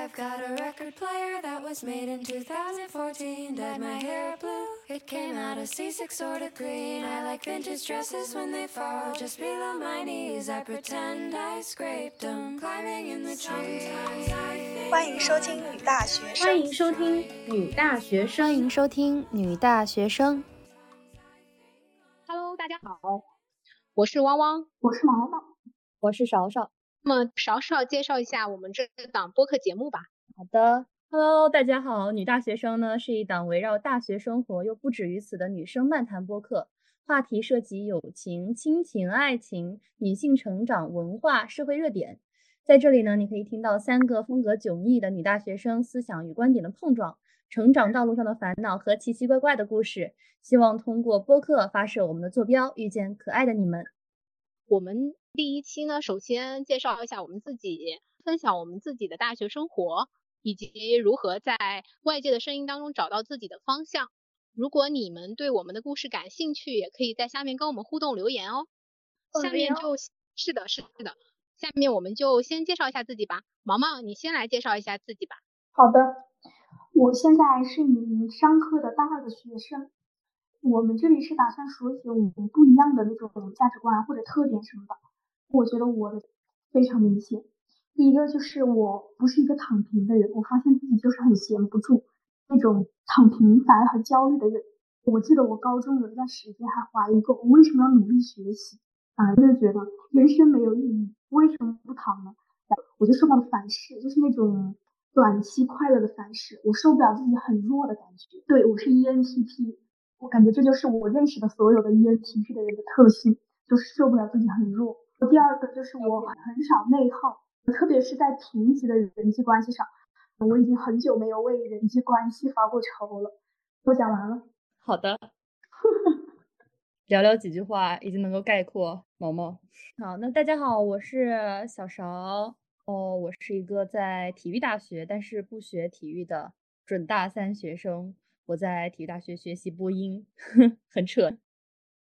I've got a record player that was made in 2014. Dyed my hair blue. It came out a C6 sort of green. I like vintage dresses when they fall just below my knees. I pretend I scraped them climbing in the trees. 欢迎收听女大学生。欢迎收听女大学生。欢迎收听女大学生。Hello，大家好，我是汪汪，我是毛毛。我是勺勺。那么少少介绍一下我们这档播客节目吧。好的，Hello，大家好！女大学生呢是一档围绕大学生活又不止于此的女生漫谈播客，话题涉及友情、亲情、爱情、女性成长、文化、社会热点。在这里呢，你可以听到三个风格迥异的女大学生思想与观点的碰撞，成长道路上的烦恼和奇奇怪怪的故事。希望通过播客发射我们的坐标，遇见可爱的你们。我们第一期呢，首先介绍一下我们自己，分享我们自己的大学生活，以及如何在外界的声音当中找到自己的方向。如果你们对我们的故事感兴趣，也可以在下面跟我们互动留言哦。下面就是的，是的。下面我们就先介绍一下自己吧。毛毛，你先来介绍一下自己吧。好的，我现在是一名商科的大二的学生。我们这里是打算说一些我们不一样的那种价值观或者特点什么的。我觉得我的非常明显。第一个就是我不是一个躺平的人，我发现自己就是很闲不住那种躺平反而很焦虑的人。我记得我高中有一段时间还怀疑过，我为什么要努力学习？啊，就是觉得人生没有意义，为什么不躺呢？我就受到了反噬，就是那种短期快乐的反噬，我受不了自己很弱的感觉。对我是 ENTP，我感觉这就是我认识的所有的 ENTP 的人的特性，就是受不了自己很弱。第二个就是我很少内耗，特别是在贫瘠的人际关系上，我已经很久没有为人际关系发过愁了。我讲完了。好的，寥寥几句话已经能够概括毛毛。好，那大家好，我是小勺。哦，我是一个在体育大学，但是不学体育的准大三学生。我在体育大学学习播音，很扯。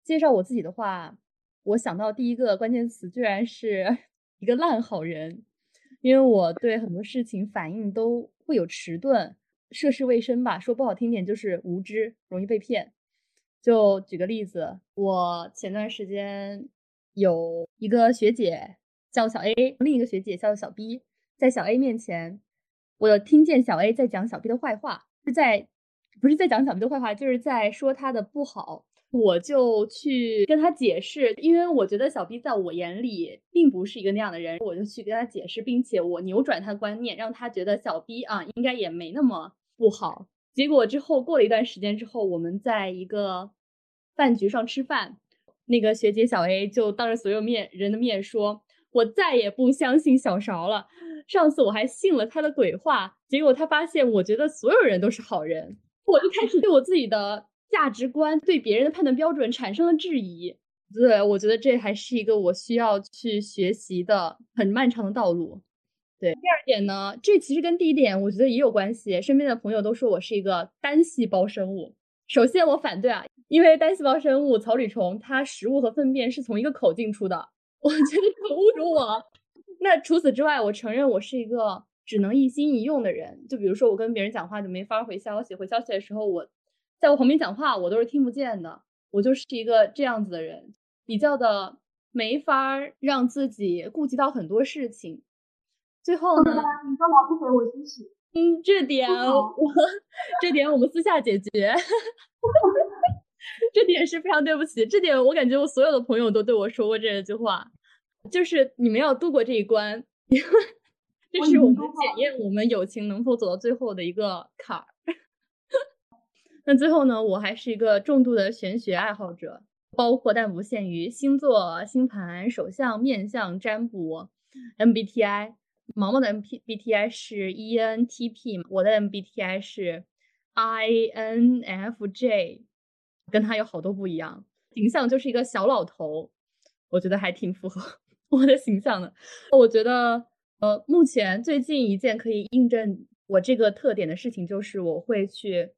介绍我自己的话，我想到第一个关键词居然是一个烂好人，因为我对很多事情反应都会有迟钝，涉世未深吧，说不好听点就是无知，容易被骗。就举个例子，我前段时间有一个学姐叫小 A，另一个学姐叫小 B，在小 A 面前，我听见小 A 在讲小 B 的坏话，是在不是在讲小 B 的坏话，就是在说他的不好。我就去跟他解释，因为我觉得小 B 在我眼里并不是一个那样的人，我就去跟他解释，并且我扭转他的观念，让他觉得小 B 啊应该也没那么不好。结果之后过了一段时间之后，我们在一个饭局上吃饭，那个学姐小 A 就当着所有面人的面说：“我再也不相信小勺了。上次我还信了他的鬼话，结果他发现我觉得所有人都是好人，我就开始对我自己的价值观、对别人的判断标准产生了质疑。对我觉得这还是一个我需要去学习的很漫长的道路。”对，第二点呢，这其实跟第一点我觉得也有关系。身边的朋友都说我是一个单细胞生物。首先我反对啊，因为单细胞生物草履虫它食物和粪便是从一个口进出的，我觉得很侮辱我。那除此之外，我承认我是一个只能一心一用的人。就比如说我跟别人讲话就没法回消息，回消息的时候我在我旁边讲话我都是听不见的，我就是一个这样子的人，比较的没法让自己顾及到很多事情。最后呢？你干嘛不回我信息？嗯，这点我 这点我们私下解决。这点是非常对不起，这点我感觉我所有的朋友都对我说过这句话，就是你们要度过这一关，因为这是我们检验我们友情能否走到最后的一个坎儿。那最后呢，我还是一个重度的玄学爱好者，包括但不限于星座、星盘、手相、面相、占卜、MBTI。毛毛的 MBTI 是 ENTP，我的 MBTI 是 INFJ，跟他有好多不一样。形象就是一个小老头，我觉得还挺符合 我的形象的。我觉得，呃，目前最近一件可以印证我这个特点的事情，就是我会去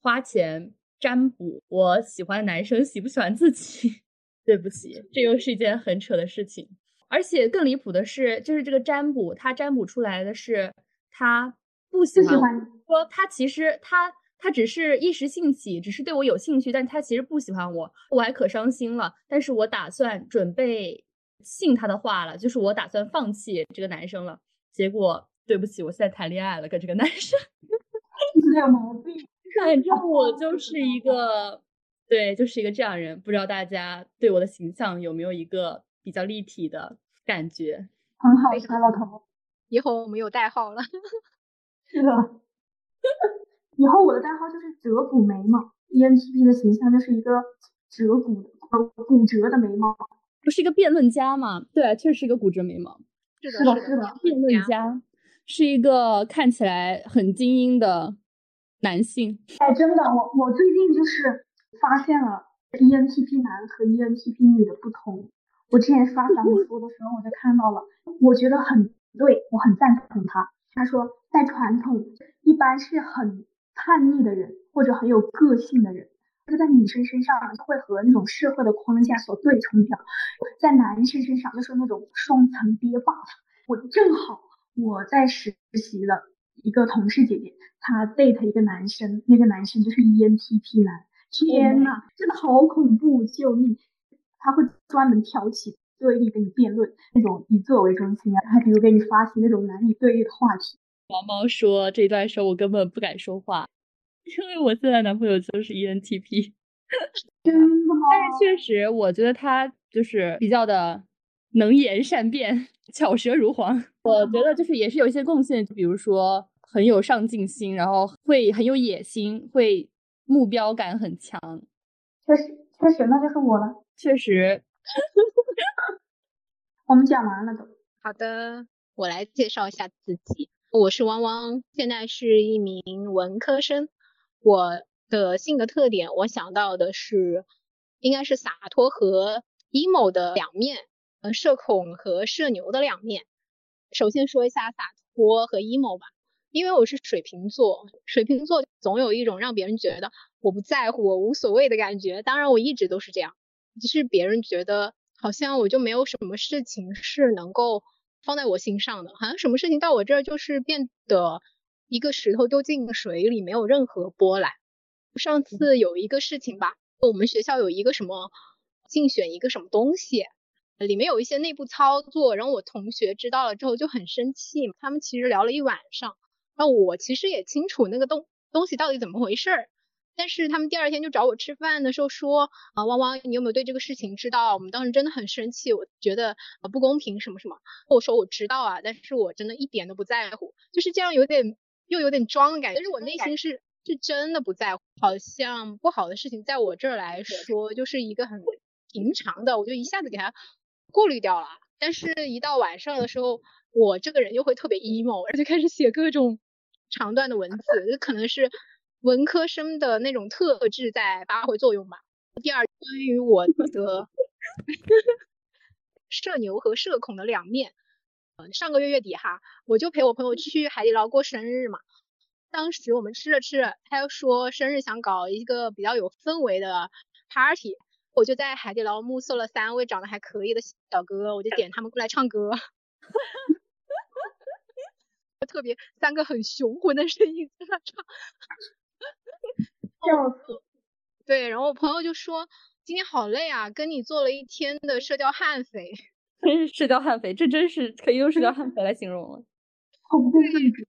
花钱占卜我喜欢的男生喜不喜欢自己。对不起，这又是一件很扯的事情。而且更离谱的是，就是这个占卜，他占卜出来的是他不喜欢。欢说他其实他他只是一时兴起，只是对我有兴趣，但他其实不喜欢我，我还可伤心了。但是我打算准备信他的话了，就是我打算放弃这个男生了。结果对不起，我现在谈恋爱了，跟这个男生。你有毛病。反正我就是一个，对，就是一个这样人。不知道大家对我的形象有没有一个比较立体的感觉？很好，小老头。以后我们有代号了。是的。以后我的代号就是折骨眉毛。ENTP 的形象就是一个折骨骨折的眉毛。不是一个辩论家吗？对，确实是一个骨折眉毛。是的，是的，辩论家是一个看起来很精英的。男性，哎，真的，我我最近就是发现了 ENTP 男和 ENTP 女的不同。我之前刷小红书的时候，我就看到了，我觉得很对，我很赞同他。他说，在传统一般是很叛逆的人，或者很有个性的人，就在女生身上会和那种社会的框架所对冲掉，在男生身上就是那种双层憋霸。我正好我在实习的一个同事姐姐。她 date 一个男生，那个男生就是 ENTP 男，天呐，真的好恐怖！救命！他会专门挑起对立跟你辩论，那种以自我为中心啊，还比如给你发起那种男女对立的话题。毛毛说这段时候我根本不敢说话，因为我现在男朋友就是 ENTP。真的吗？但是确实，我觉得他就是比较的能言善辩，巧舌如簧。我觉得就是也是有一些贡献，就比如说。很有上进心，然后会很有野心，会目标感很强。确实，确实，那就是我了。确实，我们讲完了都。好的，我来介绍一下自己。我是汪汪，现在是一名文科生。我的性格特点，我想到的是，应该是洒脱和 emo 的两面，呃，社恐和社牛的两面。首先说一下洒脱和 emo 吧。因为我是水瓶座，水瓶座总有一种让别人觉得我不在乎、我无所谓的感觉。当然，我一直都是这样，只是别人觉得好像我就没有什么事情是能够放在我心上的，好像什么事情到我这儿就是变得一个石头丢进水里，没有任何波澜。上次有一个事情吧，我们学校有一个什么竞选一个什么东西，里面有一些内部操作，然后我同学知道了之后就很生气，他们其实聊了一晚上。那我其实也清楚那个东东西到底怎么回事儿，但是他们第二天就找我吃饭的时候说啊，汪汪，你有没有对这个事情知道？我们当时真的很生气，我觉得啊不公平什么什么。我说我知道啊，但是我真的一点都不在乎，就是这样有点又有点装的感觉，但是我内心是是真的不在乎。好像不好的事情在我这儿来说就是一个很平常的，我就一下子给它过滤掉了。但是，一到晚上的时候，我这个人又会特别 emo，而且开始写各种。长段的文字，可能是文科生的那种特质在发挥作用吧。第二，关于我的社牛和社恐的两面。嗯，上个月月底哈，我就陪我朋友去海底捞过生日嘛。当时我们吃着吃着，他又说生日想搞一个比较有氛围的 party，我就在海底捞目送了三位长得还可以的小哥，我就点他们过来唱歌。特别三个很雄浑的声音在那唱，笑死。对，然后我朋友就说今天好累啊，跟你做了一天的社交悍匪。真是社交悍匪，这真是可以用社交悍匪来形容了。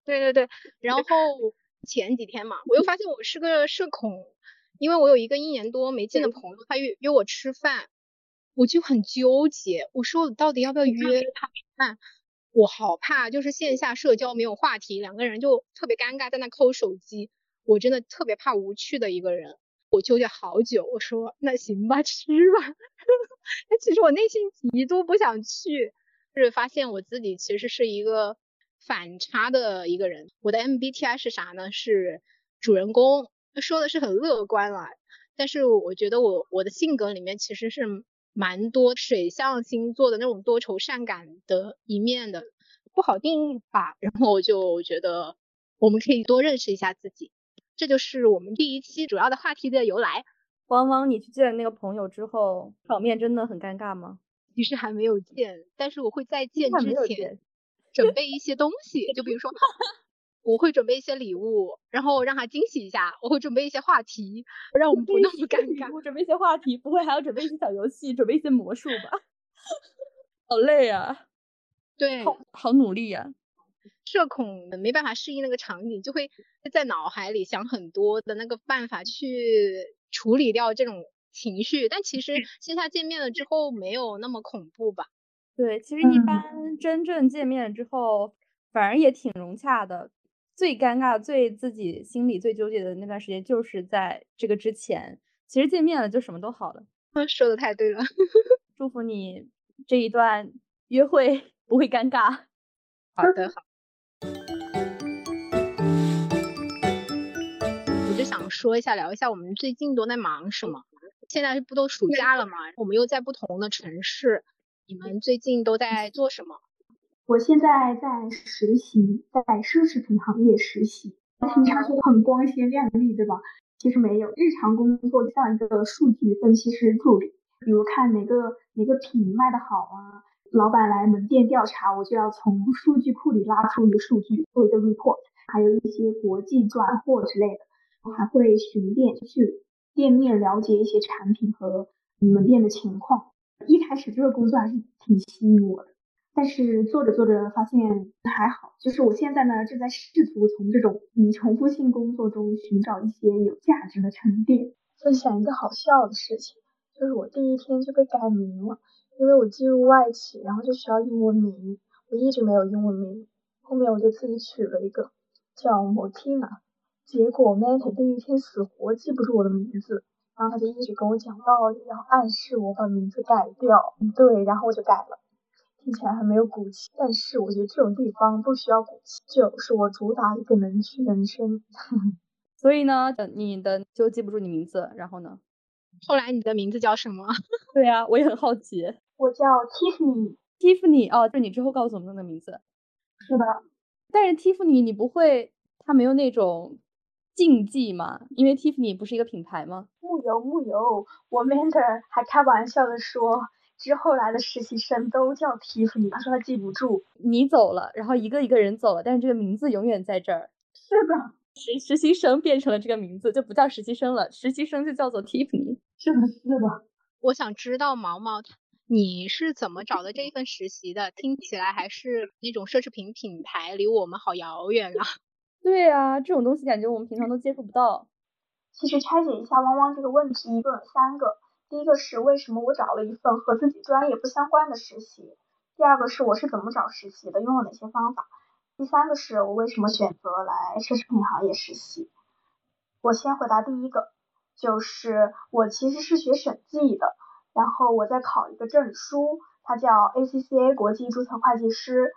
对对对，然后前几天嘛，我又发现我是个社恐，因为我有一个一年多没见的朋友，他约约我吃饭，我就很纠结，我说我到底要不要约他吃饭？我好怕，就是线下社交没有话题，两个人就特别尴尬，在那抠手机。我真的特别怕无趣的一个人，我纠结好久。我说那行吧，吃吧。其实我内心极度不想去，就是发现我自己其实是一个反差的一个人。我的 MBTI 是啥呢？是主人公，说的是很乐观了，但是我觉得我我的性格里面其实是。蛮多水象星座的那种多愁善感的一面的，不好定义吧。然后我就觉得我们可以多认识一下自己，这就是我们第一期主要的话题的由来。汪汪，你去见那个朋友之后，场面真的很尴尬吗？其实还没有见，但是我会在见之前准备一些东西，就比如说我会准备一些礼物，然后让他惊喜一下。我会准备一些话题，让我们不那么尴尬。我准备一些话题，不会还要准备一些小游戏，准备一些魔术吧？好累啊！对，好好努力呀。社恐没办法适应那个场景，就会在脑海里想很多的那个办法去处理掉这种情绪。但其实线下见面了之后，没有那么恐怖吧？对，其实一般真正见面之后，反而也挺融洽的。最尴尬、最自己心里最纠结的那段时间，就是在这个之前。其实见面了就什么都好了。说的太对了，祝福你这一段约会 不会尴尬。好的，好。我就想说一下，聊一下我们最近都在忙什么。现在不都暑假了吗？我们又在不同的城市，你们最近都在做什么？我现在在实习，在奢侈品行业实习，听起来很光鲜亮丽，对吧？其实没有，日常工作像一个数据分析师助理，比如看哪个哪个品卖的好啊，老板来门店调查，我就要从数据库里拉出一个数据做一个 report，还有一些国际转货之类的，我还会巡店去店面了解一些产品和门店的情况。一开始这个工作还是挺吸引我的。但是做着做着发现还好，就是我现在呢正在试图从这种嗯重复性工作中寻找一些有价值的沉淀。分享一个好笑的事情，就是我第一天就被改名了，因为我进入外企，然后就需要英文名，我一直没有英文名，后面我就自己取了一个叫 Motina，结果 Meta 第一天死活记不住我的名字，然后他就一直跟我讲道理，然后暗示我把名字改掉，对，然后我就改了。听起来很没有骨气，但是我觉得这种地方不需要骨气，就是我主打一个能屈能伸。所以呢，你的就记不住你名字，然后呢？后来你的名字叫什么？对呀，我也很好奇。我叫 Tiffany。Tiffany 哦，就是你之后告诉我们的名字。是的。但是 Tiffany 你不会，它没有那种禁忌吗？因为 Tiffany 不是一个品牌吗？木有木有，我 mentor 还开玩笑的说。之后来的实习生都叫 Tiffany，他说他记不住。你走了，然后一个一个人走了，但是这个名字永远在这儿。是的，实实习生变成了这个名字，就不叫实习生了，实习生就叫做 Tiffany。是的，是的。我想知道毛毛，你是怎么找的这一份实习的？听起来还是那种奢侈品品牌，离我们好遥远啊。对啊，这种东西感觉我们平常都接触不到。其实拆解一下汪汪这个问题，一共有三个。第一个是为什么我找了一份和自己专业不相关的实习，第二个是我是怎么找实习的，用了哪些方法，第三个是我为什么选择来奢侈品行业实习。我先回答第一个，就是我其实是学审计的，然后我在考一个证书，它叫 ACCA 国际注册会计师，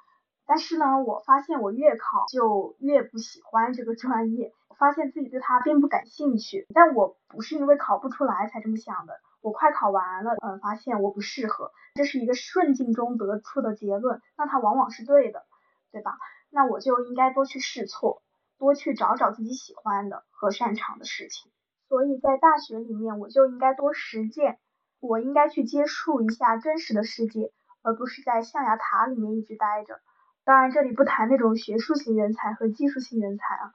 但是呢，我发现我越考就越不喜欢这个专业，发现自己对它并不感兴趣，但我不是因为考不出来才这么想的。我快考完了，嗯，发现我不适合，这是一个顺境中得出的结论，那它往往是对的，对吧？那我就应该多去试错，多去找找自己喜欢的和擅长的事情。所以在大学里面，我就应该多实践，我应该去接触一下真实的世界，而不是在象牙塔里面一直待着。当然，这里不谈那种学术型人才和技术型人才啊。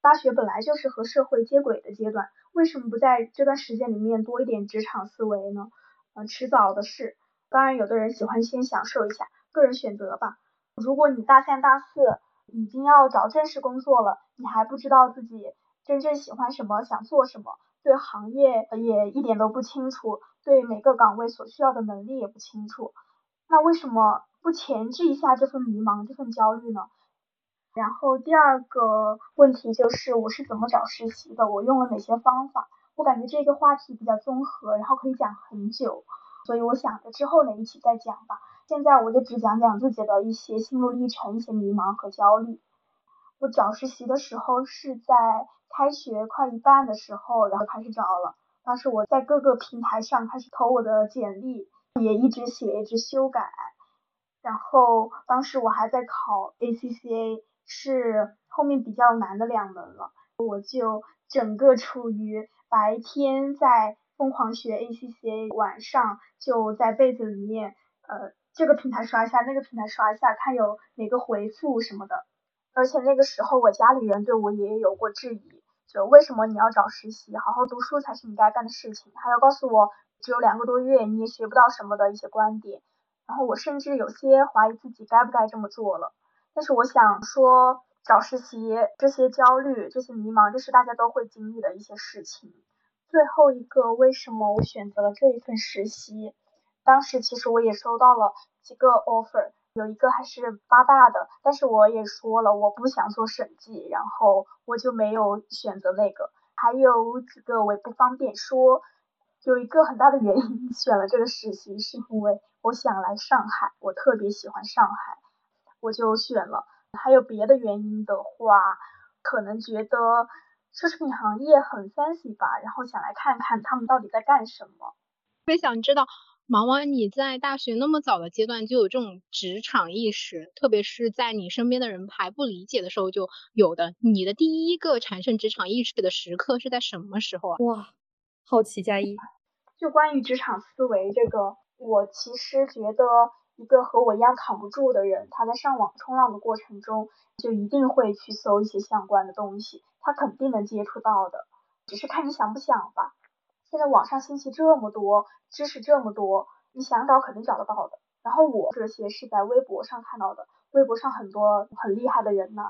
大学本来就是和社会接轨的阶段，为什么不在这段时间里面多一点职场思维呢？嗯，迟早的事。当然，有的人喜欢先享受一下，个人选择吧。如果你大三、大四已经要找正式工作了，你还不知道自己真正喜欢什么、想做什么，对行业也一点都不清楚，对每个岗位所需要的能力也不清楚，那为什么不前置一下这份迷茫、这份焦虑呢？然后第二个问题就是我是怎么找实习的，我用了哪些方法？我感觉这个话题比较综合，然后可以讲很久，所以我想着之后哪一期再讲吧。现在我就只讲讲自己的一些心路历程、一些迷茫和焦虑。我找实习的时候是在开学快一半的时候，然后开始找了。当时我在各个平台上开始投我的简历，也一直写，一直修改。然后当时我还在考 ACCA。是后面比较难的两门了，我就整个处于白天在疯狂学 ACCA，晚上就在被子里面，呃，这个平台刷一下，那个平台刷一下，看有哪个回复什么的。而且那个时候我家里人对我也有过质疑，就为什么你要找实习，好好读书才是你该干的事情，还要告诉我只有两个多月你也学不到什么的一些观点。然后我甚至有些怀疑自己该不该这么做了。但是我想说，找实习这些焦虑、这些迷茫，这是大家都会经历的一些事情。最后一个，为什么我选择了这一份实习？当时其实我也收到了几个 offer，有一个还是八大的，但是我也说了我不想做审计，然后我就没有选择那个。还有几个我也不方便说。有一个很大的原因 选了这个实习，是因为我想来上海，我特别喜欢上海，我就选了。还有别的原因的话，可能觉得。奢侈品行业很 fancy 吧，然后想来看看他们到底在干什么。特别想知道，毛毛你在大学那么早的阶段就有这种职场意识，特别是在你身边的人还不理解的时候就有的。你的第一个产生职场意识的时刻是在什么时候啊？哇，好奇加一。就关于职场思维这个，我其实觉得。一个和我一样扛不住的人，他在上网冲浪的过程中，就一定会去搜一些相关的东西，他肯定能接触到的，只是看你想不想吧。现在网上信息这么多，知识这么多，你想找肯定找得到的。然后我这些是在微博上看到的，微博上很多很厉害的人呢。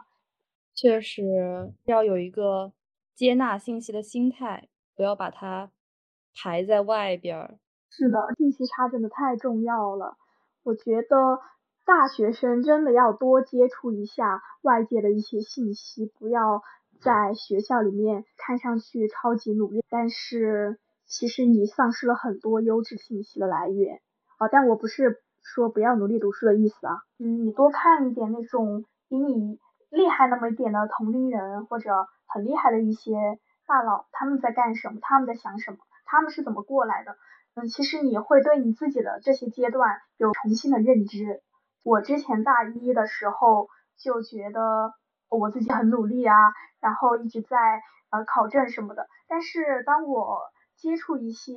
确实要有一个接纳信息的心态，不要把它排在外边儿。是的，信息差真的太重要了。我觉得大学生真的要多接触一下外界的一些信息，不要在学校里面看上去超级努力，但是其实你丧失了很多优质信息的来源。啊，但我不是说不要努力读书的意思啊，嗯，你多看一点那种比你厉害那么一点的同龄人或者很厉害的一些大佬，他们在干什么？他们在想什么？他们是怎么过来的？嗯，其实你会对你自己的这些阶段有重新的认知。我之前大一的时候就觉得我自己很努力啊，然后一直在呃考证什么的。但是当我接触一些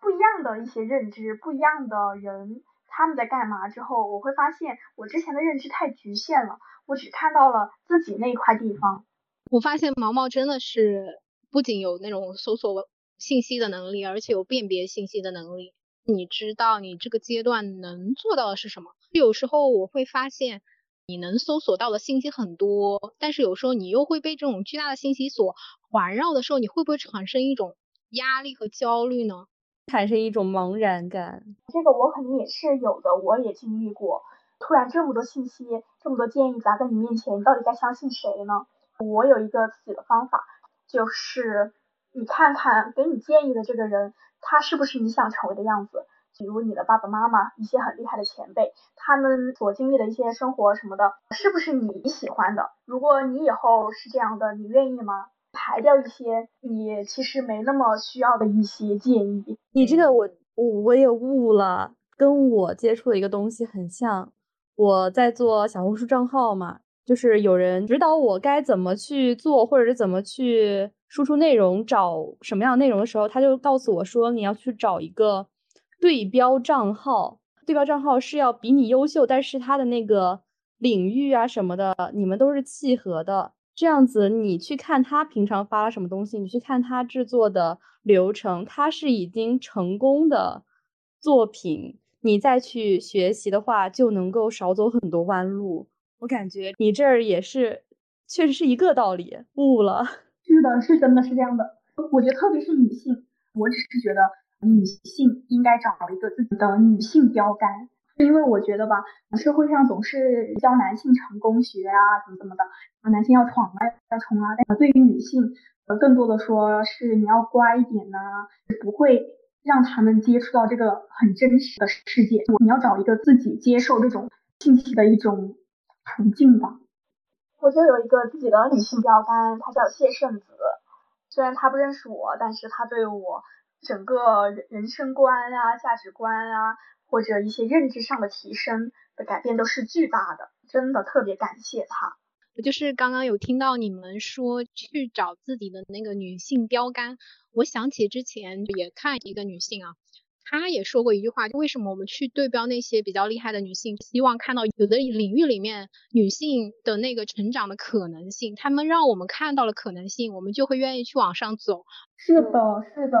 不一样的一些认知、不一样的人，他们在干嘛之后，我会发现我之前的认知太局限了，我只看到了自己那一块地方。我发现毛毛真的是不仅有那种搜索。信息的能力，而且有辨别信息的能力。你知道你这个阶段能做到的是什么？有时候我会发现，你能搜索到的信息很多，但是有时候你又会被这种巨大的信息所环绕的时候，你会不会产生一种压力和焦虑呢？产生一种茫然感。这个我肯定也是有的，我也经历过。突然这么多信息，这么多建议砸在你面前，你到底该相信谁呢？我有一个自己的方法，就是。你看看给你建议的这个人，他是不是你想成为的样子？比如你的爸爸妈妈，一些很厉害的前辈，他们所经历的一些生活什么的，是不是你喜欢的？如果你以后是这样的，你愿意吗？排掉一些你其实没那么需要的一些建议。你这个我我我也悟了，跟我接触的一个东西很像。我在做小红书账号嘛，就是有人指导我该怎么去做，或者是怎么去。输出内容找什么样的内容的时候，他就告诉我说，你要去找一个对标账号，对标账号是要比你优秀，但是他的那个领域啊什么的，你们都是契合的。这样子，你去看他平常发了什么东西，你去看他制作的流程，他是已经成功的作品，你再去学习的话，就能够少走很多弯路。我感觉你这儿也是，确实是一个道理，悟了。是的，是真的是这样的。我觉得特别是女性，我只是觉得女性应该找一个自己的女性标杆，因为我觉得吧，社会上总是教男性成功学啊，怎么怎么的，男性要闯啊，要冲啊。但对于女性，呃，更多的说是你要乖一点呢，不会让他们接触到这个很真实的世界。你要找一个自己接受这种信息的一种途径吧。我就有一个自己的女性标杆，她叫谢圣子。虽然她不认识我，但是她对我整个人生观啊、价值观啊，或者一些认知上的提升的改变都是巨大的。真的特别感谢她。我就是刚刚有听到你们说去找自己的那个女性标杆，我想起之前也看一个女性啊，他也说过一句话：为什么我们去对标那些比较厉害的女性，希望看到有的领域里面女性的那个成长的可能性？他们让我们看到了可能性，我们就会愿意去往上走。是的，是的，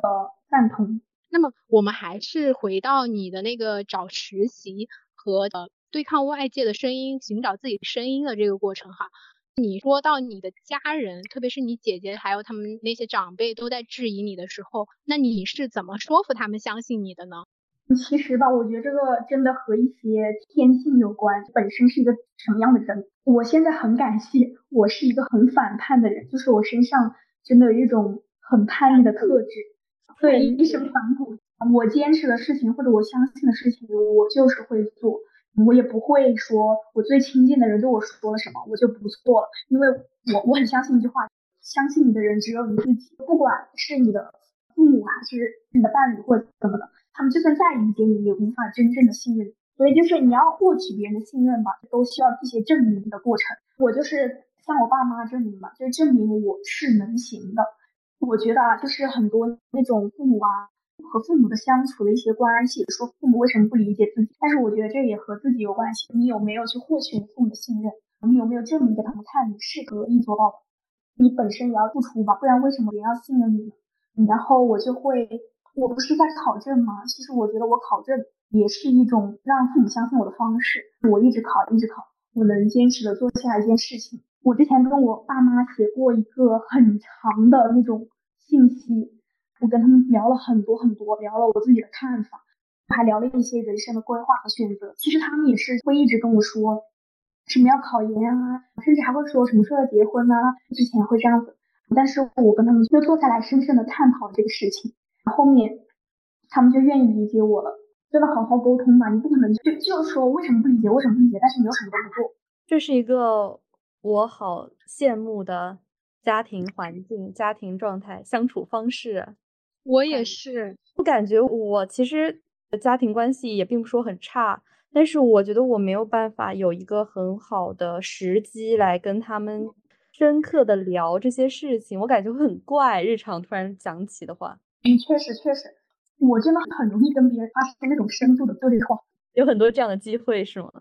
赞同。那么我们还是回到你的那个找实习和呃对抗外界的声音，寻找自己声音的这个过程哈。你说到你的家人，特别是你姐姐，还有他们那些长辈都在质疑你的时候，那你是怎么说服他们相信你的呢？其实吧，我觉得这个真的和一些天性有关，本身是一个什么样的人。我现在很感谢，我是一个很反叛的人，就是我身上真的有一种很叛逆的特质，对，一身反骨。我坚持的事情或者我相信的事情，我就是会做。我也不会说，我最亲近的人对我说了什么，我就不做了，因为我我很相信一句话，相信你的人只有你自己，不管是你的父母还是你的伴侣或者怎么的，他们就算再理解你，也无法真正的信任。所以就是你要获取别人的信任吧，都需要一些证明的过程。我就是向我爸妈证明吧，就是证明我是能行的。我觉得啊，就是很多那种父母啊。和父母的相处的一些关系，说父母为什么不理解自己？但是我觉得这也和自己有关系。你有没有去获取你父母的信任？你有没有证明给他们看你是可以做到的？你本身也要付出吧，不然为什么别人要信任你呢？然后我就会，我不是在考证吗？其实我觉得我考证也是一种让父母相信我的方式。我一直考，一直考，我能坚持的做下一件事情。我之前跟我爸妈写过一个很长的那种信息。我跟他们聊了很多很多，聊了我自己的看法，还聊了一些人生的规划和选择。其实他们也是会一直跟我说，什么要考研啊，甚至还会说什么时候要结婚啊，之前会这样子。但是我跟他们就坐下来深深的探讨这个事情，后面他们就愿意理解我了。真的好好沟通吧，你不可能就就说为什么不理解，为什么不理解，但是你有什么都不做。这是一个我好羡慕的家庭环境、家庭状态、相处方式。我也是，我感觉我其实家庭关系也并不说很差，但是我觉得我没有办法有一个很好的时机来跟他们深刻的聊这些事情，我感觉会很怪。日常突然讲起的话，嗯，确实确实，我真的很容易跟别人发生那种深度的对话，有很多这样的机会是吗？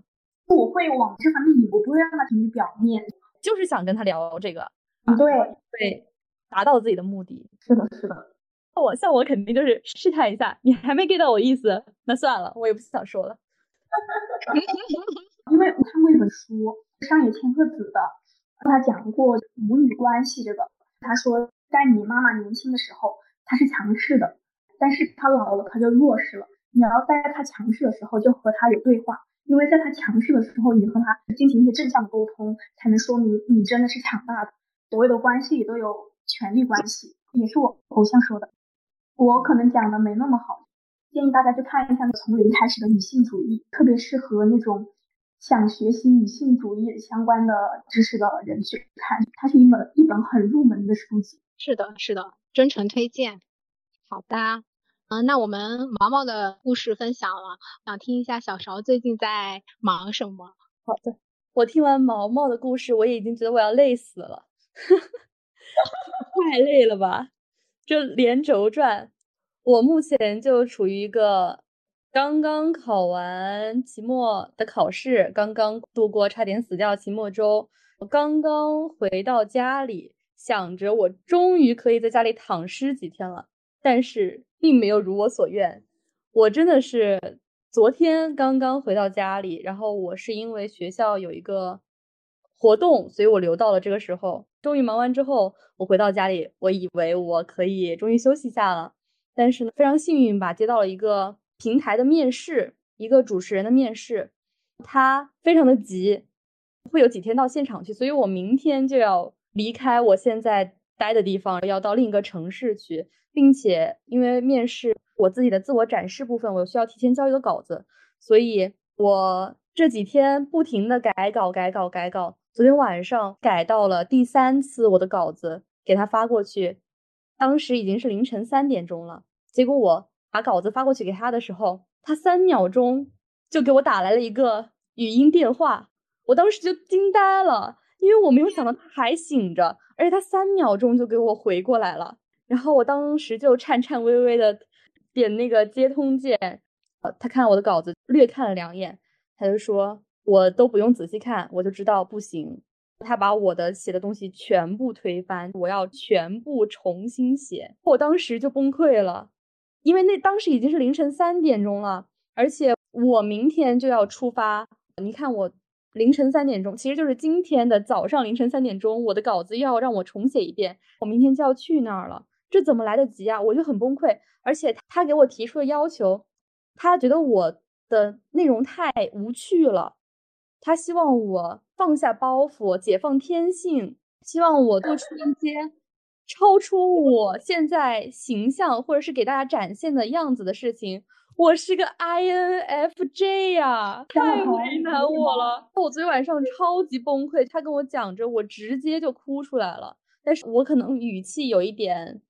我会往这方面引，我不会让他停于表面，就是想跟他聊这个，对对，达到自己的目的。是的，是的。我像我肯定就是试探一下，你还没 get 到我意思，那算了，我也不想说了。因为我看过一本书，上野千鹤子的，他讲过母女关系这个。他说，在你妈妈年轻的时候，她是强势的，但是她老了，她就弱势了。你要在她强势的时候就和她有对话，因为在她强势的时候，你和她进行一些正向的沟通，才能说明你真的是强大的。所谓的关系都有权力关系，也是我偶像说的。我可能讲的没那么好，建议大家去看一下《从零开始的女性主义》，特别适合那种想学习女性主义相关的知识的人去看。它是一本一本很入门的书籍。是的，是的，真诚推荐。好的，嗯，那我们毛毛的故事分享了，想听一下小勺最近在忙什么？好的，我听完毛毛的故事，我已经觉得我要累死了，太累了吧。这连轴转，我目前就处于一个刚刚考完期末的考试，刚刚度过差点死掉期末周，我刚刚回到家里，想着我终于可以在家里躺尸几天了，但是并没有如我所愿。我真的是昨天刚刚回到家里，然后我是因为学校有一个活动，所以我留到了这个时候。终于忙完之后，我回到家里，我以为我可以终于休息下了。但是呢，非常幸运吧，接到了一个平台的面试，一个主持人的面试，他非常的急，会有几天到现场去，所以我明天就要离开我现在待的地方，要到另一个城市去，并且因为面试我自己的自我展示部分，我需要提前交一个稿子，所以我这几天不停的改稿、改稿、改稿。昨天晚上改到了第三次，我的稿子给他发过去，当时已经是凌晨三点钟了。结果我把稿子发过去给他的时候，他三秒钟就给我打来了一个语音电话，我当时就惊呆了，因为我没有想到他还醒着，而且他三秒钟就给我回过来了。然后我当时就颤颤巍巍的点那个接通键，呃，他看我的稿子略看了两眼，他就说我都不用仔细看，我就知道不行。他把我的写的东西全部推翻，我要全部重新写。我当时就崩溃了，因为那当时已经是凌晨三点钟了，而且我明天就要出发。你看我凌晨三点钟，其实就是今天的早上凌晨三点钟，我的稿子要让我重写一遍。我明天就要去那儿了，这怎么来得及啊？我就很崩溃。而且他给我提出的要求，他觉得我的内容太无趣了。他希望我放下包袱，解放天性，希望我做出一些超出我现在形象或者是给大家展现的样子的事情。我是个 INFJ 呀，太为难我了。我昨天晚上超级崩溃，他跟我讲着，我直接就哭出来了。但是我可能语气有一点。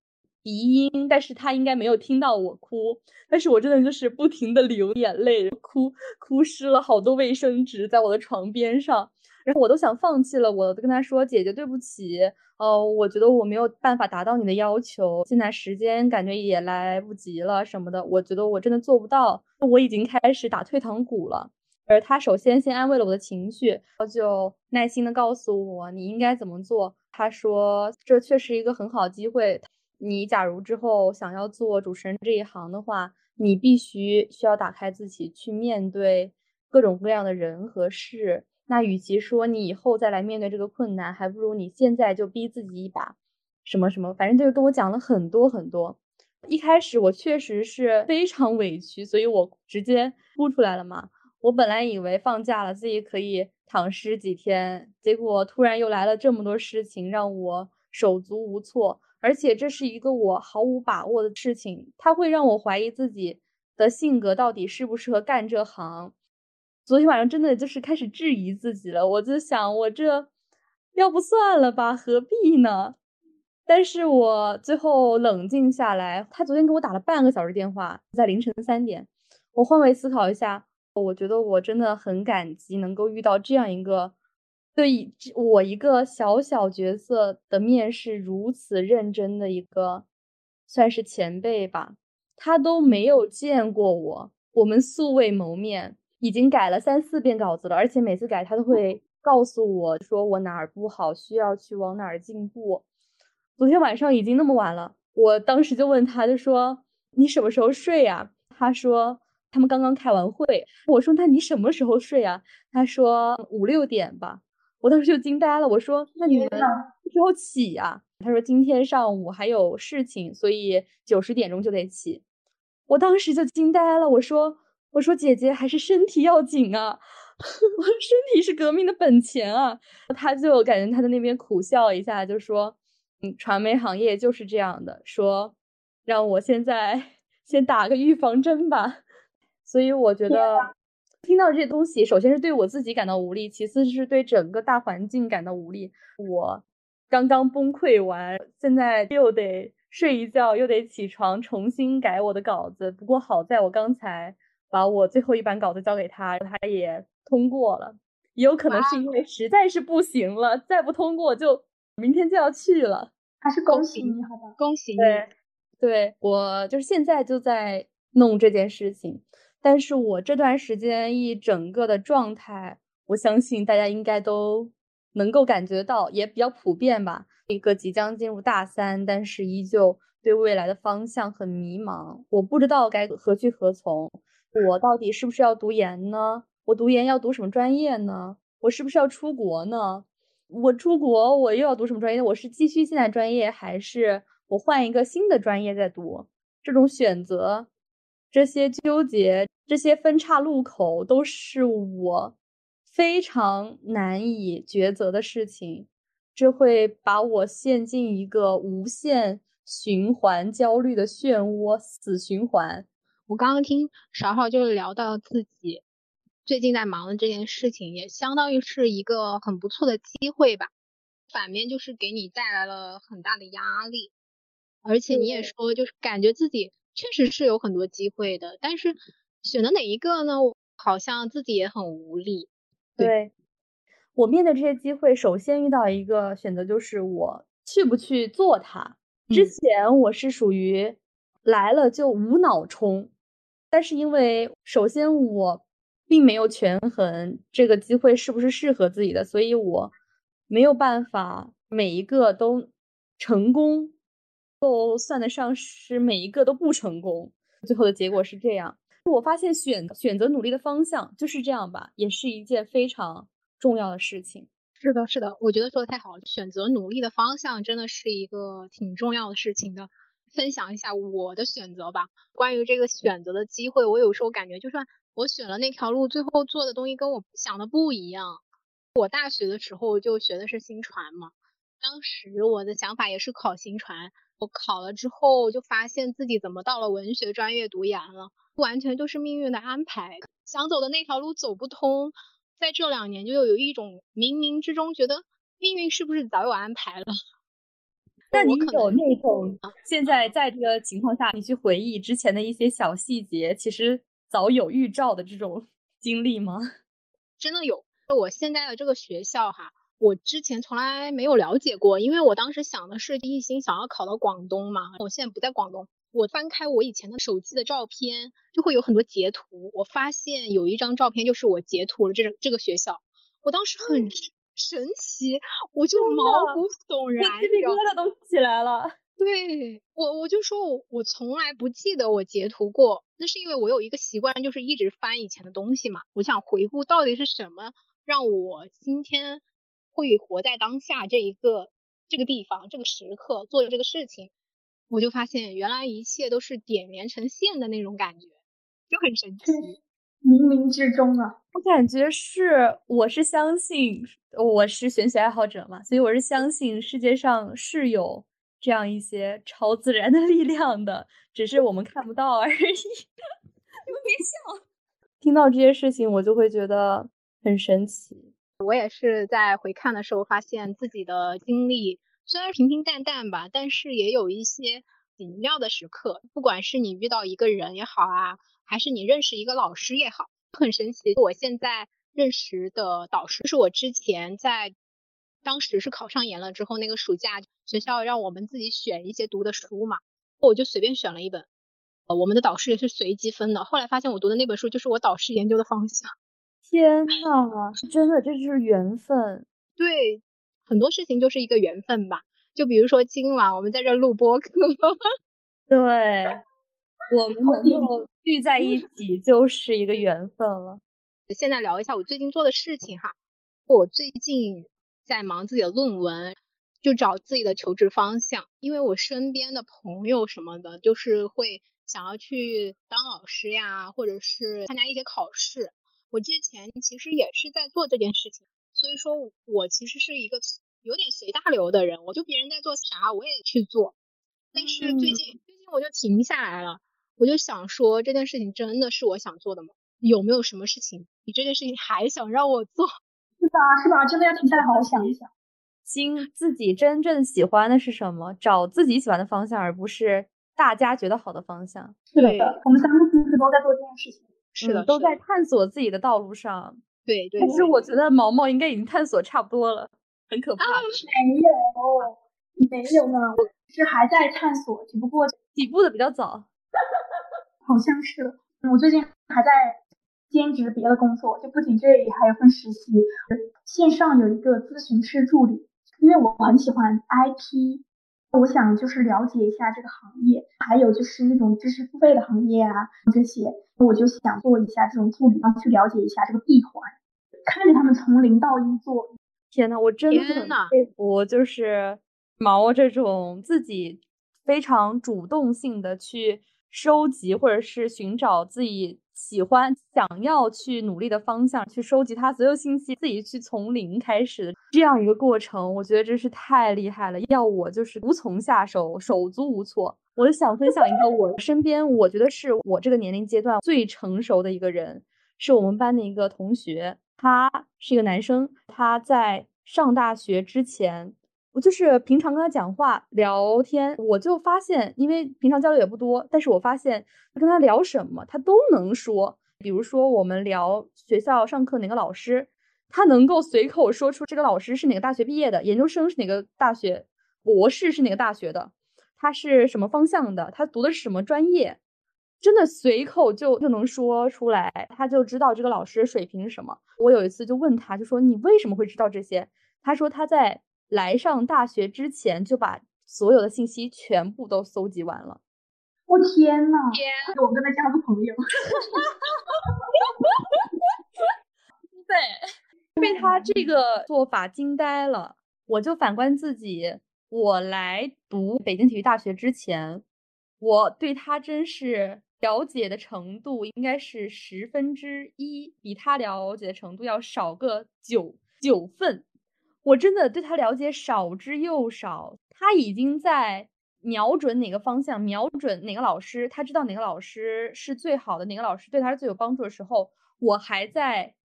鼻音，但是他应该没有听到我哭，但是我真的就是不停的流眼泪，哭哭湿了好多卫生纸在我的床边上，然后我都想放弃了，我都跟他说姐姐对不起，呃，我觉得我没有办法达到你的要求，现在时间感觉也来不及了什么的，我觉得我真的做不到，我已经开始打退堂鼓了，而他首先先安慰了我的情绪，然后就耐心的告诉我你应该怎么做，他说这确实一个很好机会。你假如之后想要做主持人这一行的话，你必须需要打开自己去面对各种各样的人和事。那与其说你以后再来面对这个困难，还不如你现在就逼自己一把。什么什么，反正就是跟我讲了很多很多。一开始我确实是非常委屈，所以我直接哭出来了嘛。我本来以为放假了自己可以躺尸几天，结果突然又来了这么多事情，让我手足无措。而且这是一个我毫无把握的事情，它会让我怀疑自己的性格到底适不适合干这行。昨天晚上真的就是开始质疑自己了，我就想，我这要不算了吧，何必呢？但是我最后冷静下来，他昨天给我打了半个小时电话，在凌晨三点，我换位思考一下，我觉得我真的很感激能够遇到这样一个。对我一个小小角色的面试如此认真的一个，算是前辈吧，他都没有见过我，我们素未谋面，已经改了三四遍稿子了，而且每次改他都会告诉我说我哪儿不好，需要去往哪儿进步。昨天晚上已经那么晚了，我当时就问他，就说你什么时候睡呀？他说他们刚刚开完会。我说那你什么时候睡啊？他说五六点吧。我当时就惊呆了，我说：“那你们什么时候起呀？”他说：“今天上午还有事情，所以九十点钟就得起。”我当时就惊呆了，我说：“我说姐姐还是身体要紧啊，我说身体是革命的本钱啊。”他就感觉他在那边苦笑一下，就说：“嗯，传媒行业就是这样的，说让我现在 先打个预防针吧。”所以我觉得。听到这些东西，首先是对我自己感到无力，其次是对整个大环境感到无力。我刚刚崩溃完，现在又得睡一觉，又得起床重新改我的稿子。不过好在我刚才把我最后一版稿子交给他，他也通过了。也有可能是因为实在是不行了，再不通过就明天就要去了。还是恭喜你，好吧？恭喜你。对，对我就是现在就在弄这件事情。但是我这段时间一整个的状态，我相信大家应该都能够感觉到，也比较普遍吧。一个即将进入大三，但是依旧对未来的方向很迷茫。我不知道该何去何从。我到底是不是要读研呢？我读研要读什么专业呢？我是不是要出国呢？我出国我又要读什么专业？我是继续现在专业，还是我换一个新的专业再读？这种选择。这些纠结，这些分岔路口，都是我非常难以抉择的事情。这会把我陷进一个无限循环焦虑的漩涡，死循环。我刚刚听勺勺就是聊到自己最近在忙的这件事情，也相当于是一个很不错的机会吧。反面就是给你带来了很大的压力，而且你也说，就是感觉自己。确实是有很多机会的，但是选择哪一个呢？我好像自己也很无力。对我面对这些机会，首先遇到一个选择就是我去不去做它。之前我是属于来了就无脑冲，但是因为首先我并没有权衡这个机会是不是适合自己的，所以我没有办法每一个都成功，都算得上是每一个都不成功。最后的结果是这样，我发现选选择努力的方向就是这样吧，也是一件非常重要的事情。是的，是的，我觉得说的太好了。选择努力的方向真的是一个挺重要的事情的。分享一下我的选择吧。关于这个选择的机会，我有时候感觉，就算我选了那条路，最后做的东西跟我想的不一样。我大学的时候就学的是新传嘛，当时我的想法也是考新传。我考了之后，就发现自己怎么到了文学专业读研了，完全就是命运的安排。想走的那条路走不通，在这两年就有一种冥冥之中觉得命运是不是早有安排了。那你有那种现在在这个情况下，你去回忆之前的一些小细节，其实早有预兆的这种经历吗？真的有。我现在的这个学校哈，我之前从来没有了解过，因为我当时想的是一心想要考到广东嘛。我现在不在广东，我翻开我以前的手机的照片，就会有很多截图。我发现有一张照片就是我截图了这这个学校，我当时很。神奇，我就毛骨悚然，鸡皮疙瘩都起来了。对我，我就说我我从来不记得我截图过，那是因为我有一个习惯，就是一直翻以前的东西嘛。我想回顾到底是什么让我今天会活在当下这一个这个地方这个时刻做的这个事情，我就发现原来一切都是点连成线的那种感觉，就很神奇。冥冥之中啊，我感觉是，我是相信，我是玄学爱好者嘛，所以我是相信世界上是有这样一些超自然的力量的，只是我们看不到而已。你们别笑，听到这些事情，我就会觉得很神奇。我也是在回看的时候，发现自己的经历虽然平平淡淡吧，但是也有一些奇妙的时刻。不管是你遇到一个人也好啊。还是你认识一个老师也好，很神奇。我现在认识的导师是我之前在当时是考上研了之后，那个暑假学校让我们自己选一些读的书嘛，我就随便选了一本。呃，我们的导师也是随机分的。后来发现我读的那本书就是我导师研究的方向。天呐，真的，这就是缘分。对，很多事情就是一个缘分吧。就比如说今晚我们在这录播课。对。我们能够聚在一起就是一个缘分了。现在聊一下我最近做的事情哈。我最近在忙自己的论文，就找自己的求职方向。因为我身边的朋友什么的，就是会想要去当老师呀，或者是参加一些考试。我之前其实也是在做这件事情，所以说我其实是一个有点随大流的人，我就别人在做啥我也去做。但是最近最近我就停下来了。我就想说，这件事情真的是我想做的吗？有没有什么事情比这件事情还想让我做？是吧？是吧？真的要停下来好好想一想，心自己真正喜欢的是什么？找自己喜欢的方向，而不是大家觉得好的方向。是的，我们三个其实都在做这件事情。是的，都在探索自己的道路上。对对。但是我觉得毛毛应该已经探索差不多了，很可怕。没有，没有呢，我是还在探索，只不过起步的比较早。好像是的，我最近还在兼职别的工作，就不仅这里，还有份实习，线上有一个咨询师助理。因为我很喜欢 IP，我想就是了解一下这个行业，还有就是那种知识付费的行业啊这些，我就想做一下这种助理，然后去了解一下这个闭环，看着他们从零到一做。天呐，我真的很佩服，就是毛这种自己非常主动性的去。收集或者是寻找自己喜欢、想要去努力的方向，去收集他所有信息，自己去从零开始这样一个过程，我觉得真是太厉害了。要我就是无从下手，手足无措。我就想分享一个我身边，我觉得是我这个年龄阶段最成熟的一个人，是我们班的一个同学，他是一个男生，他在上大学之前。我就是平常跟他讲话聊天，我就发现，因为平常交流也不多，但是我发现跟他聊什么，他都能说。比如说我们聊学校上课哪个老师，他能够随口说出这个老师是哪个大学毕业的，研究生是哪个大学，博士是哪个大学的。他是什么方向的，他读的是什么专业，真的随口就就能说出来，他就知道这个老师水平是什么。我有一次就问他，就说你为什么会知道这些？他说他在来上大学之前就把所有的信息全部都搜集完了。我天呐！天，我跟他交个朋友。对，被他这个做法惊呆了。我就反观自己，我来读北京体育大学之前，我对他真是了解的程度应该是十分之一，比他了解的程度要少个九九份。我真的对他了解少之又少。他已经在瞄准哪个方向，瞄准哪个老师，他知道哪个老师是最好的，哪个老师对他是最有帮助的时候，我还在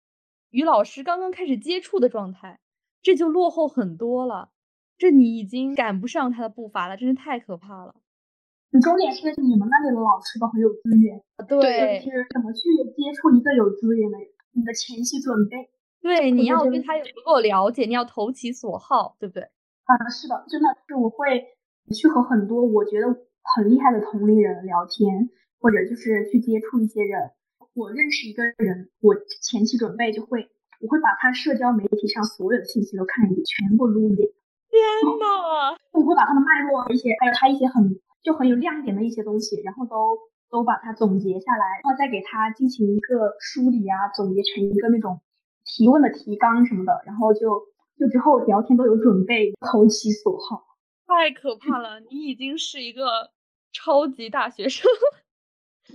与老师刚刚开始接触的状态。这就落后很多了，这你已经赶不上他的步伐了，真是太可怕了。重点是你们那里的老师都很有资源，对，就是怎么去接触一个有资源的人，你的前期准备，对，你要对他有足够了解，你要投其所好，对不对？啊，是的，真的是我会去和很多我觉得很厉害的同龄人聊天，或者就是去接触一些人。我认识一个人，我前期准备就会。我会把他社交媒体上所有的信息都看一遍，全部撸一遍。天呐！我会把他的脉络一些，还有他一些很就很有亮点的一些东西，然后都都把它总结下来，然后再给他进行一个梳理啊，总结成一个那种提问的提纲什么的，然后就就之后聊天都有准备，投其所好。太可怕了！你已经是一个超级大学生，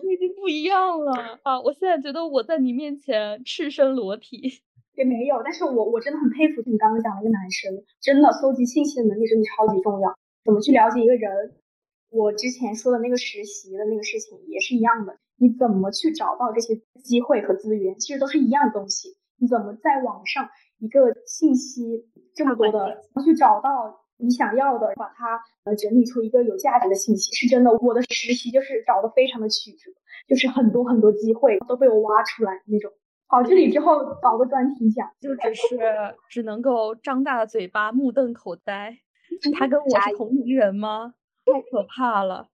你已经不一样了啊！我现在觉得我在你面前赤身裸体。也没有，但是我我真的很佩服你刚刚讲的一个男生，真的搜集信息的能力真的超级重要。怎么去了解一个人？我之前说的那个实习的那个事情也是一样的。你怎么去找到这些机会和资源？其实都是一样的东西。你怎么在网上一个信息这么多的去找到你想要的，把它呃整理出一个有价值的信息？是真的，我的实习就是找的非常的曲折，就是很多很多机会都被我挖出来那种。跑这里之后搞个专题讲，就只是只能够张大了嘴巴目瞪口呆。他跟我是同龄人吗？太可怕了！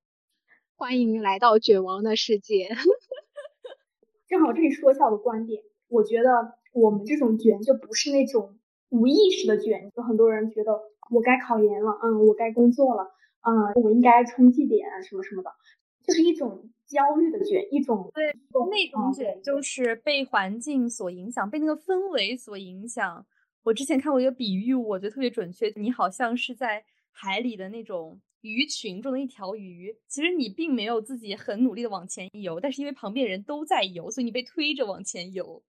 欢迎来到卷王的世界。正好这里说一下我的观点，我觉得我们这种卷就不是那种无意识的卷，就很多人觉得我该考研了，嗯，我该工作了，嗯，我应该冲绩点什么什么的，就是一种。焦虑的卷，一种对那种卷就是被环境所影响，被那个氛围所影响。我之前看过一个比喻，我觉得特别准确。你好像是在海里的那种鱼群中的一条鱼，其实你并没有自己很努力的往前游，但是因为旁边人都在游，所以你被推着往前游。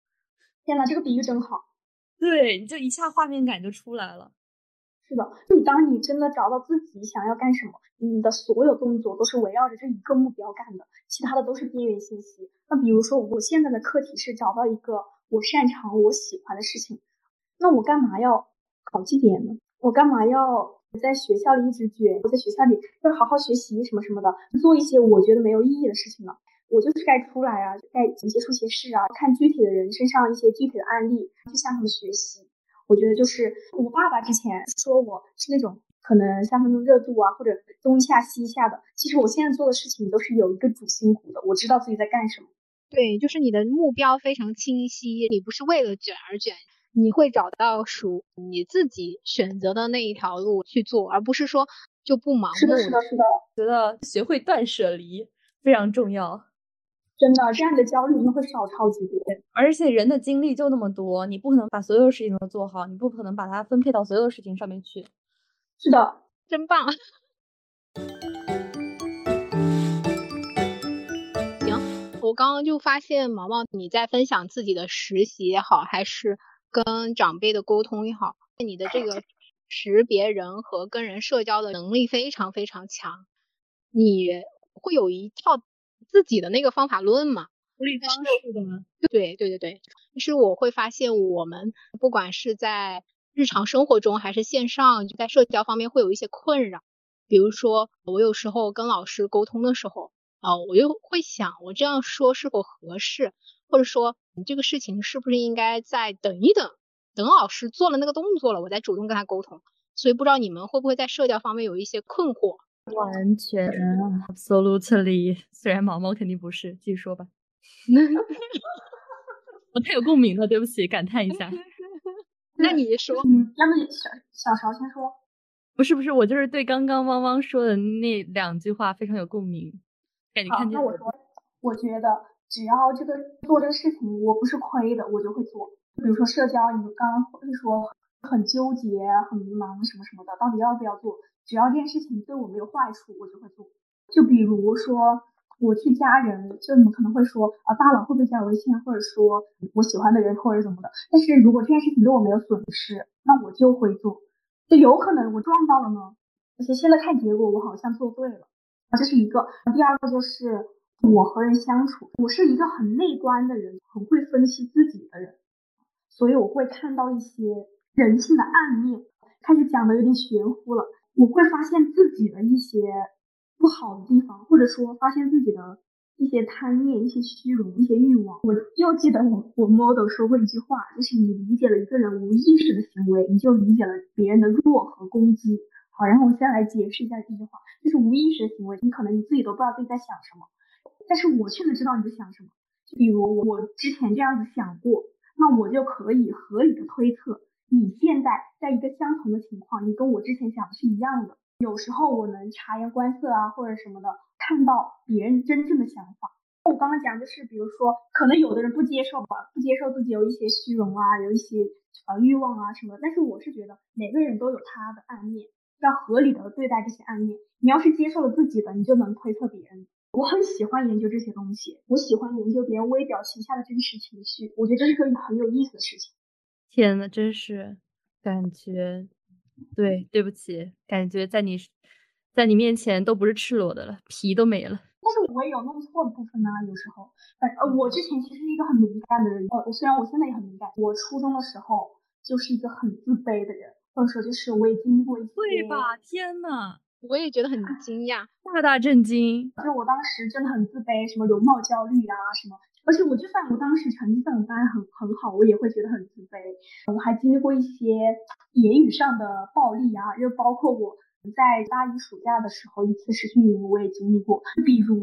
天呐，这个比喻真好。对，你就一下画面感就出来了。是的，就当你真的找到自己想要干什么，你的所有动作都是围绕着这一个目标干的，其他的都是边缘信息。那比如说，我现在的课题是找到一个我擅长、我喜欢的事情，那我干嘛要考绩点呢？我干嘛要在学校里一直卷？我在学校里要好好学习什么什么的，做一些我觉得没有意义的事情呢？我就是该出来啊，该接触一些事啊，看具体的人身上一些具体的案例，去向他们学习。我觉得就是我爸爸之前说我是那种可能三分钟热度啊，或者东一下西一下的。其实我现在做的事情都是有一个主心骨的，我知道自己在干什么。对，就是你的目标非常清晰，你不是为了卷而卷，你会找到属你自己选择的那一条路去做，而不是说就不盲目。是的，是的，是的。觉得学会断舍离非常重要。真的，这样的焦虑真的会少超级多。而且人的精力就那么多，你不可能把所有事情都做好，你不可能把它分配到所有事情上面去。是的，真棒。行，我刚刚就发现毛毛你在分享自己的实习也好，还是跟长辈的沟通也好，你的这个识别人和跟人社交的能力非常非常强。你会有一套。自己的那个方法论嘛，处理方式的吗？对对对对，其实我会发现，我们不管是在日常生活中还是线上，就在社交方面会有一些困扰。比如说，我有时候跟老师沟通的时候，啊，我就会想，我这样说是否合适，或者说你这个事情是不是应该再等一等，等老师做了那个动作了，我再主动跟他沟通。所以不知道你们会不会在社交方面有一些困惑，完全，absolutely。虽然毛毛肯定不是，继续说吧。我 太有共鸣了，对不起，感叹一下。那你说，嗯，要么小小勺先说。不是不是，我就是对刚刚汪汪说的那两句话非常有共鸣。感觉看见那我说，我觉得只要这个做这个事情我不是亏的，我就会做。比如说社交，你刚刚会说很纠结、很迷茫什么什么的，到底要不要做？只要这件事情对我没有坏处，我就会做。就比如说。我去加人，就你们可能会说啊，大佬会不会加微信，或者说我喜欢的人或者怎么的。但是如果这件事情对我没有损失，那我就会做。就有可能我撞到了呢，而且现在看结果，我好像做对了啊，这是一个。第二个就是我和人相处，我是一个很内观的人，很会分析自己的人，所以我会看到一些人性的暗面。开始讲的有点玄乎了，我会发现自己的一些。不好的地方，或者说发现自己的一些贪念、一些虚荣、一些欲望。我又记得我我 model 说过一句话，就是你理解了一个人无意识的行为，你就理解了别人的弱和攻击。好，然后我现在来解释一下这句话，就是无意识的行为，你可能你自己都不知道自己在想什么，但是我却能知道你在想什么。就比如我之前这样子想过，那我就可以合理的推测，你现在在一个相同的情况，你跟我之前想的是一样的。有时候我能察言观色啊，或者什么的，看到别人真正的想法。我刚刚讲就是，比如说，可能有的人不接受吧，不接受自己有一些虚荣啊，有一些呃欲望啊什么。但是我是觉得每个人都有他的暗面，要合理的对待这些暗面。你要是接受了自己的，你就能推测别人。我很喜欢研究这些东西，我喜欢研究别人微表情下的真实情绪，我觉得这是个很有意思的事情。天呐，真是感觉。对，对不起，感觉在你，在你面前都不是赤裸的了，皮都没了。但是我也有弄错的部分呢，有时候。呃，我之前其实是一个很敏感的人，呃，虽然我现在也很敏感。我初中的时候就是一个很自卑的人，或者说就是我也经历过一些。对吧？天呐，我也觉得很惊讶，大大震惊。就是我当时真的很自卑，什么容貌焦虑啊，什么。而且我就算我当时成绩在我们班很很好，我也会觉得很自卑。我还经历过一些言语上的暴力啊，又包括我在大一暑假的时候一次实训营，我也经历过。比如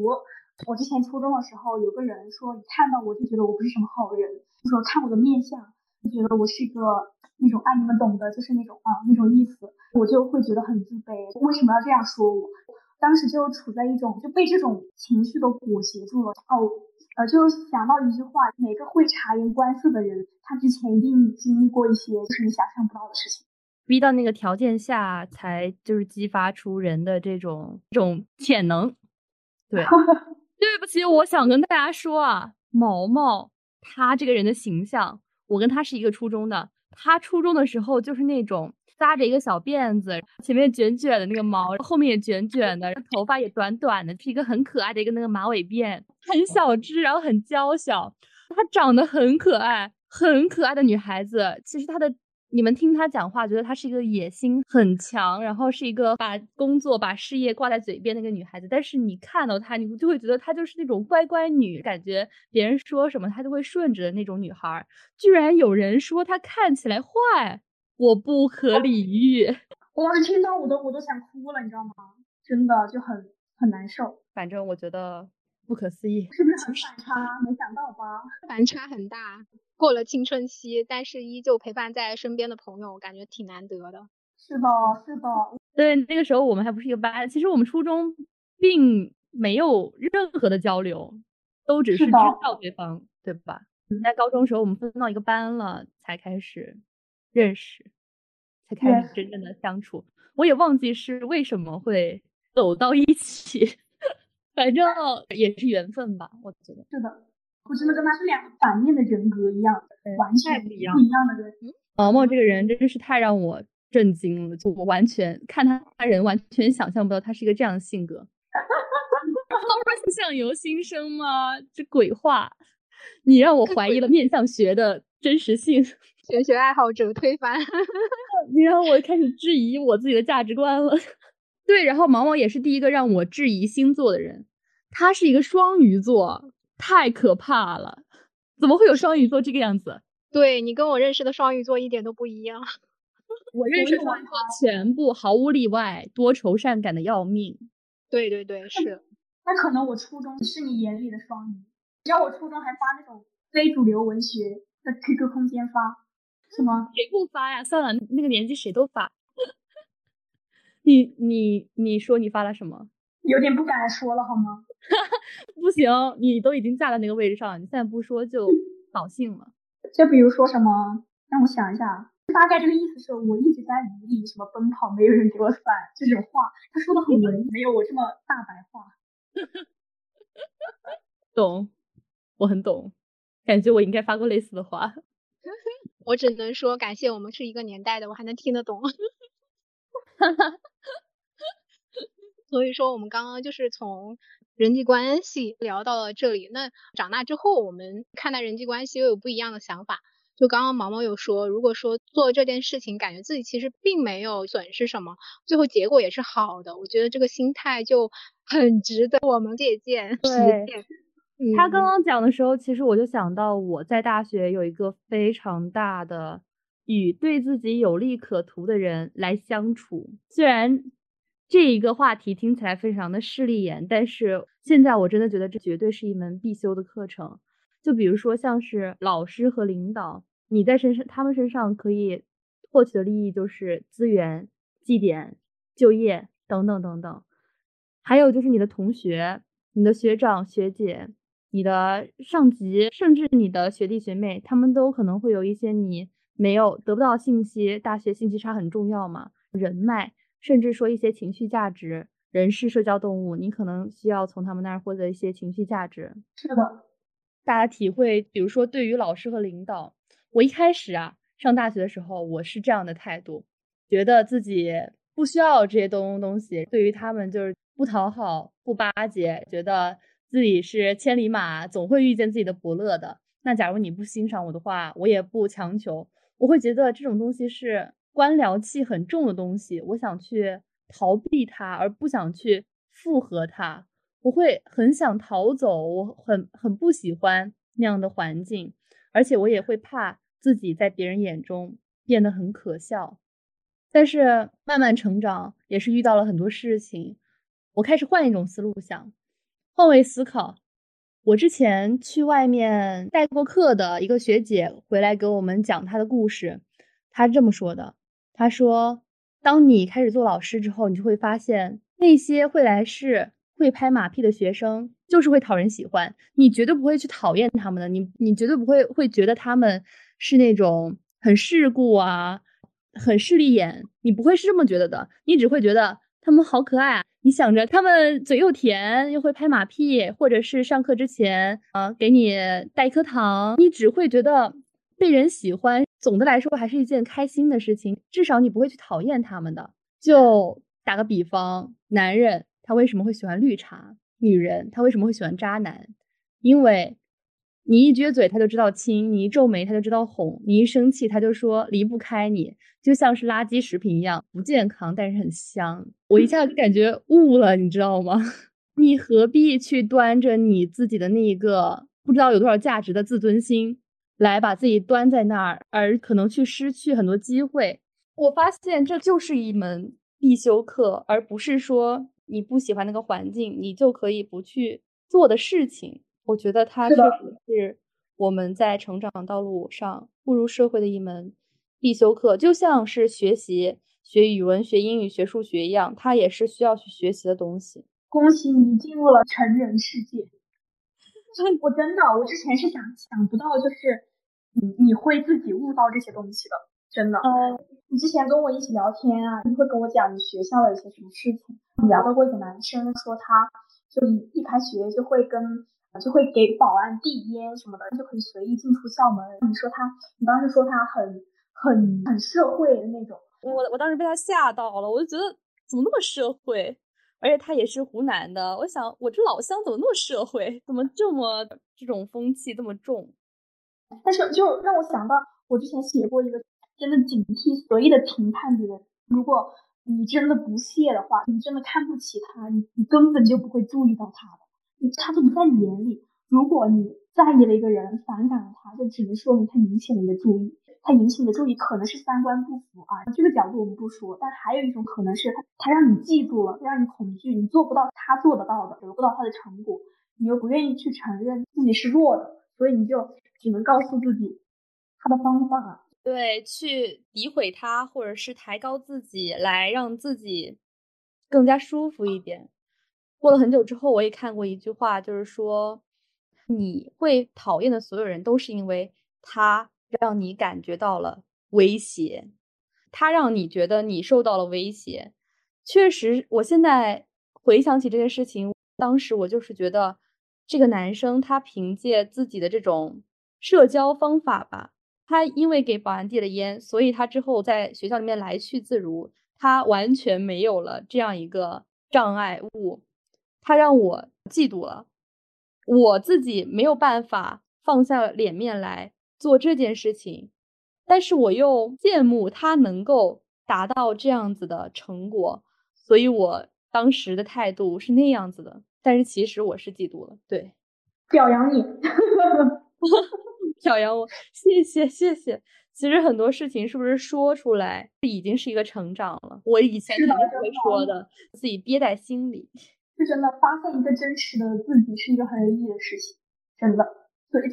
我之前初中的时候，有个人说一看到我就觉得我不是什么好人，就说看我的面相就觉得我是一个那种啊你们懂的，就是那种啊那种意思，我就会觉得很自卑。为什么要这样说我？当时就处在一种就被这种情绪都裹挟住了哦。呃，就想到一句话，每个会察言观色的人，他之前一定经历过一些就是你想象不到的事情。逼到那个条件下，才就是激发出人的这种这种潜能。对，对不起，我想跟大家说啊，毛毛他这个人的形象，我跟他是一个初中的，他初中的时候就是那种。扎着一个小辫子，前面卷卷的那个毛，后面也卷卷的，头发也短短的，是一个很可爱的一个那个马尾辫，很小只，然后很娇小。她长得很可爱，很可爱的女孩子。其实她的，你们听她讲话，觉得她是一个野心很强，然后是一个把工作、把事业挂在嘴边那个女孩子。但是你看到她，你就会觉得她就是那种乖乖女，感觉别人说什么她都会顺着的那种女孩。居然有人说她看起来坏。我不可理喻，我当时听到我都我都想哭了，你知道吗？真的就很很难受。反正我觉得不可思议，是不是很反差？没想到吧？反差很大。过了青春期，但是依旧陪伴在身边的朋友，感觉挺难得的。是的，是的。对，那个时候我们还不是一个班，其实我们初中并没有任何的交流，都只是知道对方，对吧？在高中时候我们分到一个班了，才开始。认识，才开始真正的相处。我也忘记是为什么会走到一起，反正也是缘分吧。我觉得是的，我真的跟他是两个反面的人格一样，完全不一样一样的人。毛毛这个人真是太让我震惊了，就我完全看他他人完全想象不到他是一个这样的性格。他不是相由心生吗？这鬼话，你让我怀疑了面相学的真实性。玄学爱好者推翻，你让我开始质疑我自己的价值观了。对，然后毛毛也是第一个让我质疑星座的人，他是一个双鱼座，太可怕了！怎么会有双鱼座这个样子？对你跟我认识的双鱼座一点都不一样。我认识的全部毫无例外多愁善感的要命。对对对，是。那可能我初中是你眼里的双鱼，你知道我初中还发那种非主流文学在 QQ 空间发，是吗？谁不发呀？算了，那个年纪谁都发。你你你说你发了什么？有点不敢说了，好吗？不行，你都已经站在那个位置上了，你现在不说就扫兴了。就比如说什么，让我想一下，大概这个意思是我一直在雨里什么奔跑，没有人给我伞这种话。他说的很文，没有我这么大白话。懂，我很懂，感觉我应该发过类似的话。我只能说感谢我们是一个年代的，我还能听得懂。所以说，我们刚刚就是从人际关系聊到了这里。那长大之后，我们看待人际关系又有不一样的想法。就刚刚毛毛有说，如果说做这件事情，感觉自己其实并没有损失什么，最后结果也是好的，我觉得这个心态就很值得我们借鉴。对，他刚刚讲的时候，其实我就想到我在大学有一个非常大的与对自己有利可图的人来相处，虽然。这一个话题听起来非常的势利眼，但是现在我真的觉得这绝对是一门必修的课程。就比如说像是老师和领导，你在身上他们身上可以获取的利益就是资源、绩点、就业等等等等。还有就是你的同学、你的学长学姐、你的上级，甚至你的学弟学妹，他们都可能会有一些你没有得不到信息。大学信息差很重要嘛，人脉。甚至说一些情绪价值，人是社交动物，你可能需要从他们那儿获得一些情绪价值。是的，大家体会，比如说对于老师和领导，我一开始啊上大学的时候，我是这样的态度，觉得自己不需要这些东东西，对于他们就是不讨好、不巴结，觉得自己是千里马，总会遇见自己的伯乐的。那假如你不欣赏我的话，我也不强求，我会觉得这种东西是。官僚气很重的东西，我想去逃避它，而不想去附和它。我会很想逃走，我很很不喜欢那样的环境，而且我也会怕自己在别人眼中变得很可笑。但是慢慢成长，也是遇到了很多事情，我开始换一种思路想，换位思考。我之前去外面带过课的一个学姐回来给我们讲她的故事，她这么说的。她说：“当你开始做老师之后，你就会发现那些会来事、会拍马屁的学生，就是会讨人喜欢。你绝对不会去讨厌他们的，你你绝对不会会觉得他们是那种很世故啊、很势利眼，你不会是这么觉得的。你只会觉得他们好可爱啊。你想着他们嘴又甜，又会拍马屁，或者是上课之前啊给你带一颗糖，你只会觉得被人喜欢。”总的来说，还是一件开心的事情。至少你不会去讨厌他们的。就打个比方，男人他为什么会喜欢绿茶？女人她为什么会喜欢渣男？因为你一撅嘴他就知道亲，你一皱眉他就知道哄，你一生气他就说离不开你，就像是垃圾食品一样，不健康但是很香。我一下就感觉悟了，你知道吗？你何必去端着你自己的那一个不知道有多少价值的自尊心？来把自己端在那儿，而可能去失去很多机会。我发现这就是一门必修课，而不是说你不喜欢那个环境，你就可以不去做的事情。我觉得它确实是我们在成长道路上步入社会的一门必修课，就像是学习学语文、学英语、学数学一样，它也是需要去学习的东西。恭喜你进入了成人世界！我真的，我之前是想想不到，就是。你你会自己悟到这些东西的，真的。嗯，你之前跟我一起聊天啊，你会跟我讲你学校的一些什么事情。你聊到过一个男生，说他就一一开学就会跟就会给保安递烟什么的，就可以随意进出校门。你说他，你当时说他很很很社会的那种。我我当时被他吓到了，我就觉得怎么那么社会，而且他也是湖南的。我想我这老乡怎么那么社会，怎么这么这种风气这么重？但是就让我想到，我之前写过一个，真的警惕随意的评判别人。如果你真的不屑的话，你真的看不起他，你你根本就不会注意到他的，他都不在你眼里。如果你在意了一个人，反感了他，就只能说明他引起了你的注意。他引起你的注意，可能是三观不符啊，这个角度我们不说。但还有一种可能是他他让你嫉妒了，让你恐惧，你做不到他做得到的，得不到他的成果，你又不愿意去承认自己是弱的，所以你就只能告诉自己他的方法。对，去诋毁他，或者是抬高自己，来让自己更加舒服一点。过了很久之后，我也看过一句话，就是说，你会讨厌的所有人都是因为他让你感觉到了威胁，他让你觉得你受到了威胁。确实，我现在回想起这件事情，当时我就是觉得这个男生他凭借自己的这种社交方法吧。他因为给保安递了烟，所以他之后在学校里面来去自如，他完全没有了这样一个障碍物。他让我嫉妒了，我自己没有办法放下脸面来做这件事情，但是我又羡慕他能够达到这样子的成果，所以我当时的态度是那样子的。但是其实我是嫉妒了，对，表扬你。表扬我，谢谢谢谢。其实很多事情是不是说出来已经是一个成长了？我以前肯定不会说的，自己憋在心里。是真的，发现一个真实的自己是一个很有意义的事情，真的。所以，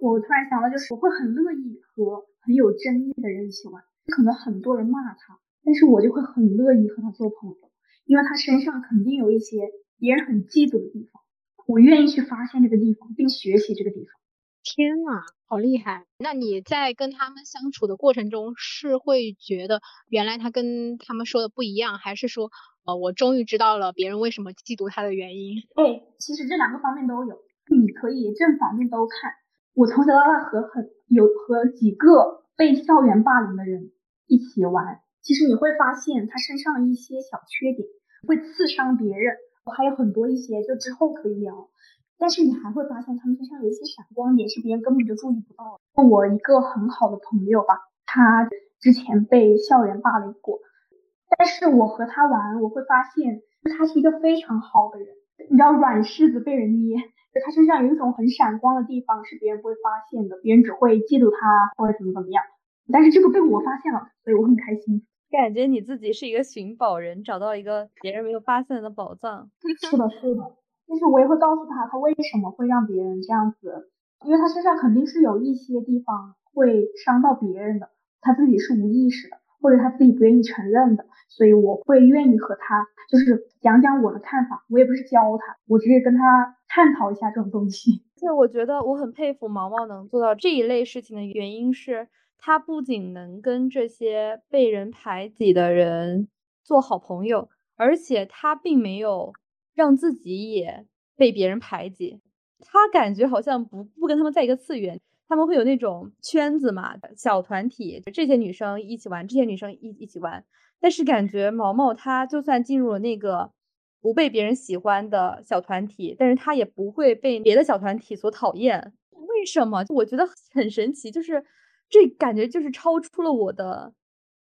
我突然想到，就是我会很乐意和很有争议的人一起玩。可能很多人骂他，但是我就会很乐意和他做朋友，因为他身上肯定有一些别人很嫉妒的地方，我愿意去发现这个地方，并学习这个地方。天呐，好厉害！那你在跟他们相处的过程中，是会觉得原来他跟他们说的不一样，还是说，呃，我终于知道了别人为什么嫉妒他的原因？哎，其实这两个方面都有，你可以正反面都看。我从小到大和很有和几个被校园霸凌的人一起玩，其实你会发现他身上一些小缺点会刺伤别人，我还有很多一些，就之后可以聊。但是你还会发现他们身上有一些闪光点，是别人根本就注意不到的。我一个很好的朋友吧，他之前被校园霸凌过，但是我和他玩，我会发现他是一个非常好的人。你知道软柿子被人捏，就他身上有一种很闪光的地方，是别人不会发现的，别人只会嫉妒他或者怎么怎么样。但是这个被我发现了，所以我很开心。感觉你自己是一个寻宝人，找到一个别人没有发现的宝藏。是的，是的。但是我也会告诉他，他为什么会让别人这样子，因为他身上肯定是有一些地方会伤到别人的，他自己是无意识的，或者他自己不愿意承认的，所以我会愿意和他就是讲讲我的看法，我也不是教他，我只是跟他探讨一下这种东西。就我觉得我很佩服毛毛能做到这一类事情的原因是，他不仅能跟这些被人排挤的人做好朋友，而且他并没有。让自己也被别人排挤，他感觉好像不不跟他们在一个次元，他们会有那种圈子嘛，小团体，就这些女生一起玩，这些女生一一起玩。但是感觉毛毛他就算进入了那个不被别人喜欢的小团体，但是他也不会被别的小团体所讨厌。为什么？我觉得很神奇，就是这感觉就是超出了我的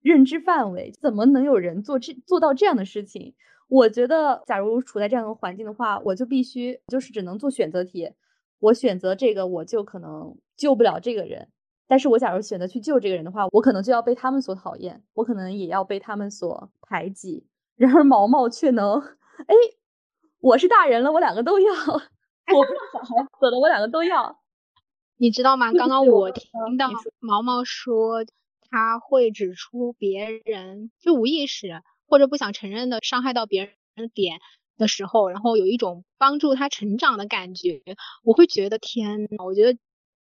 认知范围，怎么能有人做这做到这样的事情？我觉得，假如处在这样的环境的话，我就必须就是只能做选择题。我选择这个，我就可能救不了这个人。但是我假如选择去救这个人的话，我可能就要被他们所讨厌，我可能也要被他们所排挤。然而毛毛却能，哎，我是大人了，我两个都要；我不是小孩子了，我两个都要。你知道吗？刚刚我听到毛毛说他会指出别人就无意识。或者不想承认的伤害到别人的点的时候，然后有一种帮助他成长的感觉，我会觉得天呐，我觉得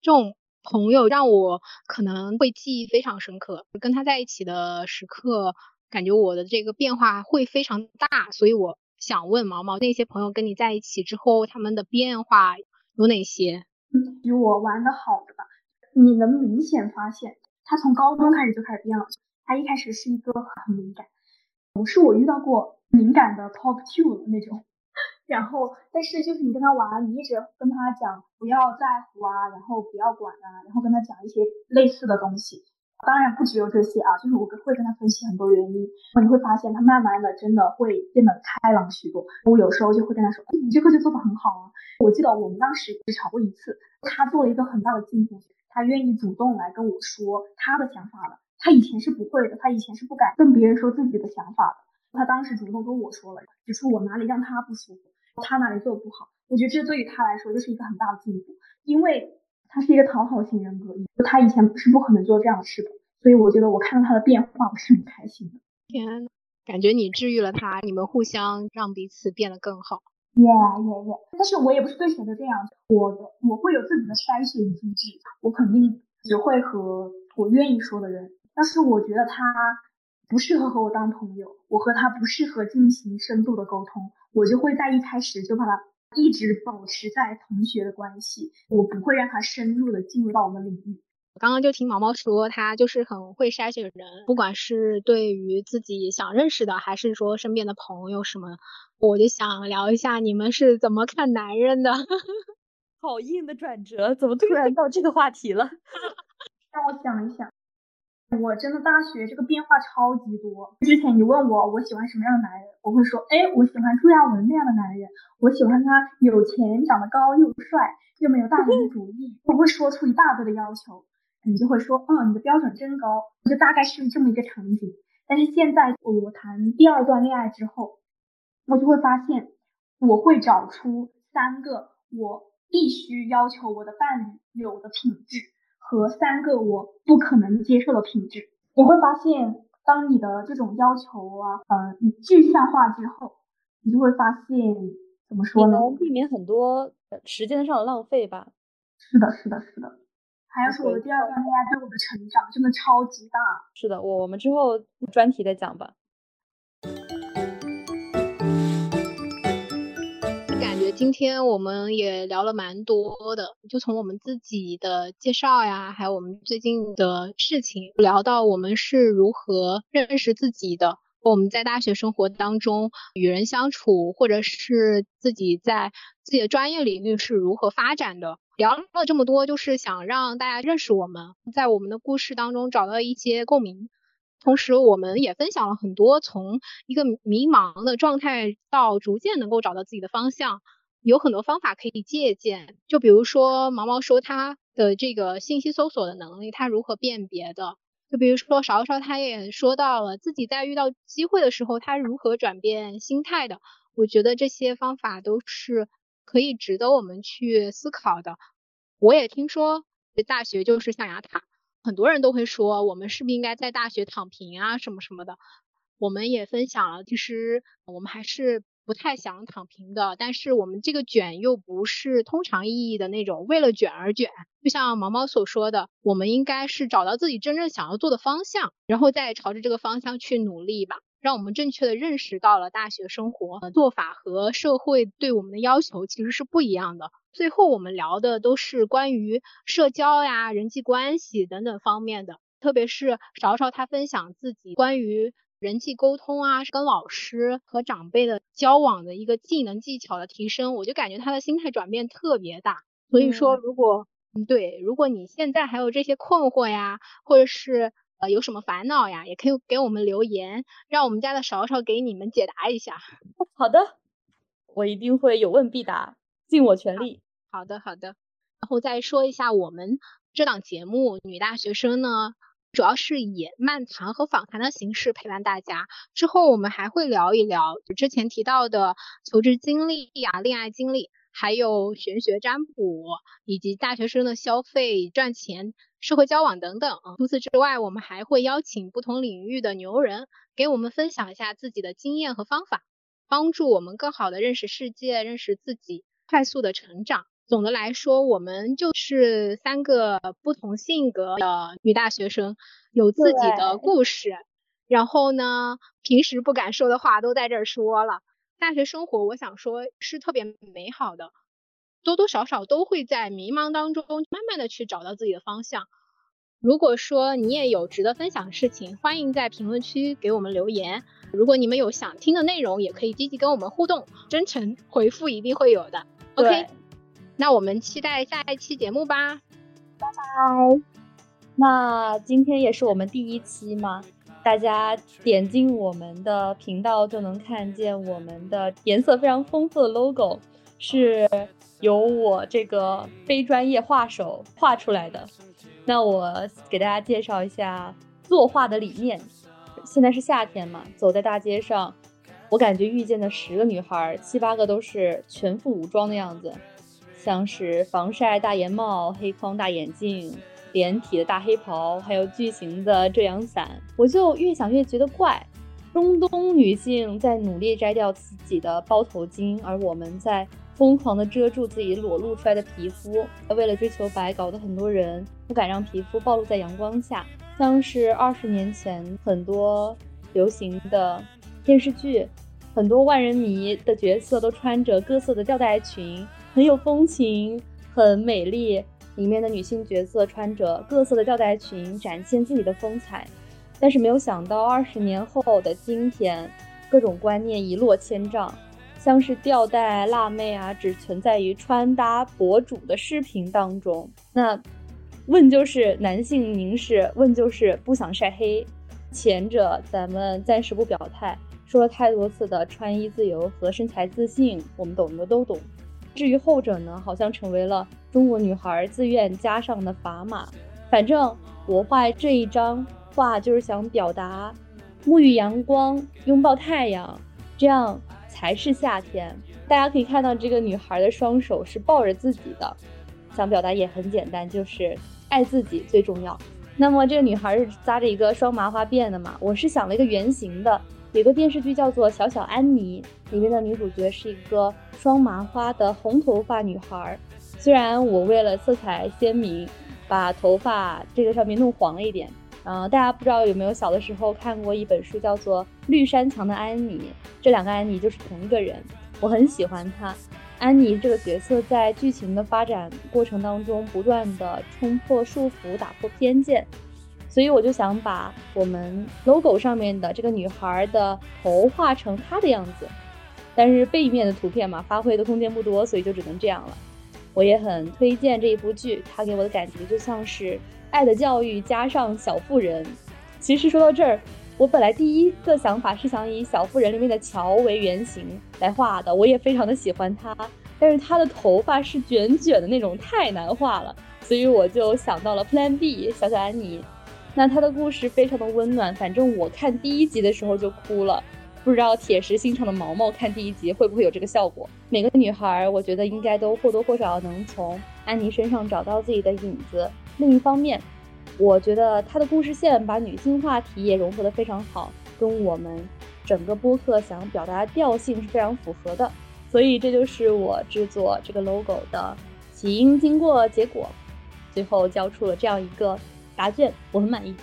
这种朋友让我可能会记忆非常深刻。跟他在一起的时刻，感觉我的这个变化会非常大。所以我想问毛毛，那些朋友跟你在一起之后，他们的变化有哪些？比我玩的好的吧，你能明显发现他从高中开始就开始变了。他一开始是一个很敏感。不是我遇到过敏感的 top two 的那种，然后但是就是你跟他玩，你一直跟他讲不要在乎啊，然后不要管啊，然后跟他讲一些类似的东西。当然不只有这些啊，就是我会跟他分析很多原因，你会发现他慢慢的真的会变得开朗许多。我有时候就会跟他说，你这个就做的很好啊。我记得我们当时只吵过一次，他做了一个很大的进步。他愿意主动来跟我说他的想法了。他以前是不会的，他以前是不敢跟别人说自己的想法的。他当时主动跟我说了，指出我哪里让他不舒服，他哪里做的不好。我觉得这对于他来说就是一个很大的进步，因为他是一个讨好型人格，他以前是不可能做这样的事的。所以我觉得我看到他的变化，我是很开心的。天，感觉你治愈了他，你们互相让彼此变得更好。Yeah yeah yeah，但是我也不是对谁都这样，我的我会有自己的筛选机制，我肯定只会和我愿意说的人。但是我觉得他不适合和我当朋友，我和他不适合进行深度的沟通，我就会在一开始就把他一直保持在同学的关系，我不会让他深入的进入到我们领域。我刚刚就听毛毛说，他就是很会筛选人，不管是对于自己想认识的，还是说身边的朋友什么，我就想聊一下你们是怎么看男人的。好硬的转折，怎么突然到这个话题了？让我想一想，我真的大学这个变化超级多。之前你问我我喜欢什么样的男人，我会说，哎，我喜欢朱亚文那样的男人，我喜欢他有钱、长得高又帅又没有大男子主义，我会说出一大堆的要求。你就会说，嗯，你的标准真高，就大概是这么一个场景。但是现在我谈第二段恋爱之后，我就会发现，我会找出三个我必须要求我的伴侣有的品质，和三个我不可能接受的品质。你会发现，当你的这种要求啊，呃，你具象化之后，你就会发现，怎么说呢？能避免很多时间上的浪费吧？是的，是的，是的。还要是我的第二段恋爱对我的成长真的超级大。是的，我我们之后专题再讲吧。今天我们也聊了蛮多的，就从我们自己的介绍呀，还有我们最近的事情，聊到我们是如何认识自己的，我们在大学生活当中与人相处，或者是自己在自己的专业领域是如何发展的。聊了这么多，就是想让大家认识我们，在我们的故事当中找到一些共鸣。同时，我们也分享了很多从一个迷茫的状态到逐渐能够找到自己的方向，有很多方法可以借鉴。就比如说毛毛说他的这个信息搜索的能力，他如何辨别的？就比如说勺勺，他也说到了自己在遇到机会的时候，他如何转变心态的。我觉得这些方法都是。可以值得我们去思考的。我也听说大学就是象牙塔，很多人都会说我们是不是应该在大学躺平啊什么什么的。我们也分享了，其实我们还是不太想躺平的，但是我们这个卷又不是通常意义的那种为了卷而卷。就像毛毛所说的，我们应该是找到自己真正想要做的方向，然后再朝着这个方向去努力吧。让我们正确的认识到了大学生活做法和社会对我们的要求其实是不一样的。最后我们聊的都是关于社交呀、人际关系等等方面的，特别是勺勺他分享自己关于人际沟通啊、跟老师和长辈的交往的一个技能技巧的提升，我就感觉他的心态转变特别大。所以说，如果嗯对，如果你现在还有这些困惑呀，或者是。呃，有什么烦恼呀？也可以给我们留言，让我们家的勺勺给你们解答一下。好的，我一定会有问必答，尽我全力。好的，好的。然后再说一下，我们这档节目《女大学生》呢，主要是以漫谈和访谈的形式陪伴大家。之后我们还会聊一聊之前提到的求职经历呀、恋爱经历。还有玄学占卜，以及大学生的消费、赚钱、社会交往等等。除此之外，我们还会邀请不同领域的牛人，给我们分享一下自己的经验和方法，帮助我们更好的认识世界、认识自己，快速的成长。总的来说，我们就是三个不同性格的女大学生，有自己的故事。然后呢，平时不敢说的话都在这儿说了。大学生活，我想说是特别美好的，多多少少都会在迷茫当中慢慢的去找到自己的方向。如果说你也有值得分享的事情，欢迎在评论区给我们留言。如果你们有想听的内容，也可以积极跟我们互动，真诚回复一定会有的。OK，那我们期待下一期节目吧，拜拜。那今天也是我们第一期吗？大家点进我们的频道就能看见我们的颜色非常丰富的 logo，是由我这个非专业画手画出来的。那我给大家介绍一下作画的理念。现在是夏天嘛，走在大街上，我感觉遇见的十个女孩，七八个都是全副武装的样子，像是防晒大檐帽、黑框大眼镜、连体的大黑袍，还有巨型的遮阳伞。我就越想越觉得怪。中东女性在努力摘掉自己的包头巾，而我们在疯狂地遮住自己裸露出来的皮肤。为了追求白，搞得很多人不敢让皮肤暴露在阳光下。像是二十年前很多流行的电视剧，很多万人迷的角色都穿着各色的吊带裙，很有风情，很美丽。里面的女性角色穿着各色的吊带裙，展现自己的风采。但是没有想到，二十年后的今天，各种观念一落千丈，像是吊带辣妹啊，只存在于穿搭博主的视频当中。那。问就是男性凝视，问就是不想晒黑。前者咱们暂时不表态，说了太多次的穿衣自由和身材自信，我们懂的都懂。至于后者呢，好像成为了中国女孩自愿加上的砝码。反正我画这一张画就是想表达，沐浴阳光，拥抱太阳，这样才是夏天。大家可以看到这个女孩的双手是抱着自己的，想表达也很简单，就是。爱自己最重要。那么这个女孩是扎着一个双麻花辫的嘛？我是想了一个圆形的。有个电视剧叫做《小小安妮》，里面的女主角是一个双麻花的红头发女孩。虽然我为了色彩鲜明，把头发这个上面弄黄了一点。嗯，大家不知道有没有小的时候看过一本书，叫做《绿山墙的安妮》。这两个安妮就是同一个人，我很喜欢她。安妮这个角色在剧情的发展过程当中，不断的冲破束缚，打破偏见，所以我就想把我们 logo 上面的这个女孩的头画成她的样子，但是背面的图片嘛，发挥的空间不多，所以就只能这样了。我也很推荐这一部剧，它给我的感觉就像是《爱的教育》加上小妇人。其实说到这儿。我本来第一个想法是想以《小妇人》里面的乔为原型来画的，我也非常的喜欢她，但是她的头发是卷卷的那种，太难画了，所以我就想到了 Plan B 小小安妮。那她的故事非常的温暖，反正我看第一集的时候就哭了，不知道铁石心肠的毛毛看第一集会不会有这个效果？每个女孩，我觉得应该都或多或少能从安妮身上找到自己的影子。另一方面，我觉得他的故事线把女性话题也融合得非常好，跟我们整个播客想要表达的调性是非常符合的，所以这就是我制作这个 logo 的起因、经过、结果，最后交出了这样一个答卷，我很满意。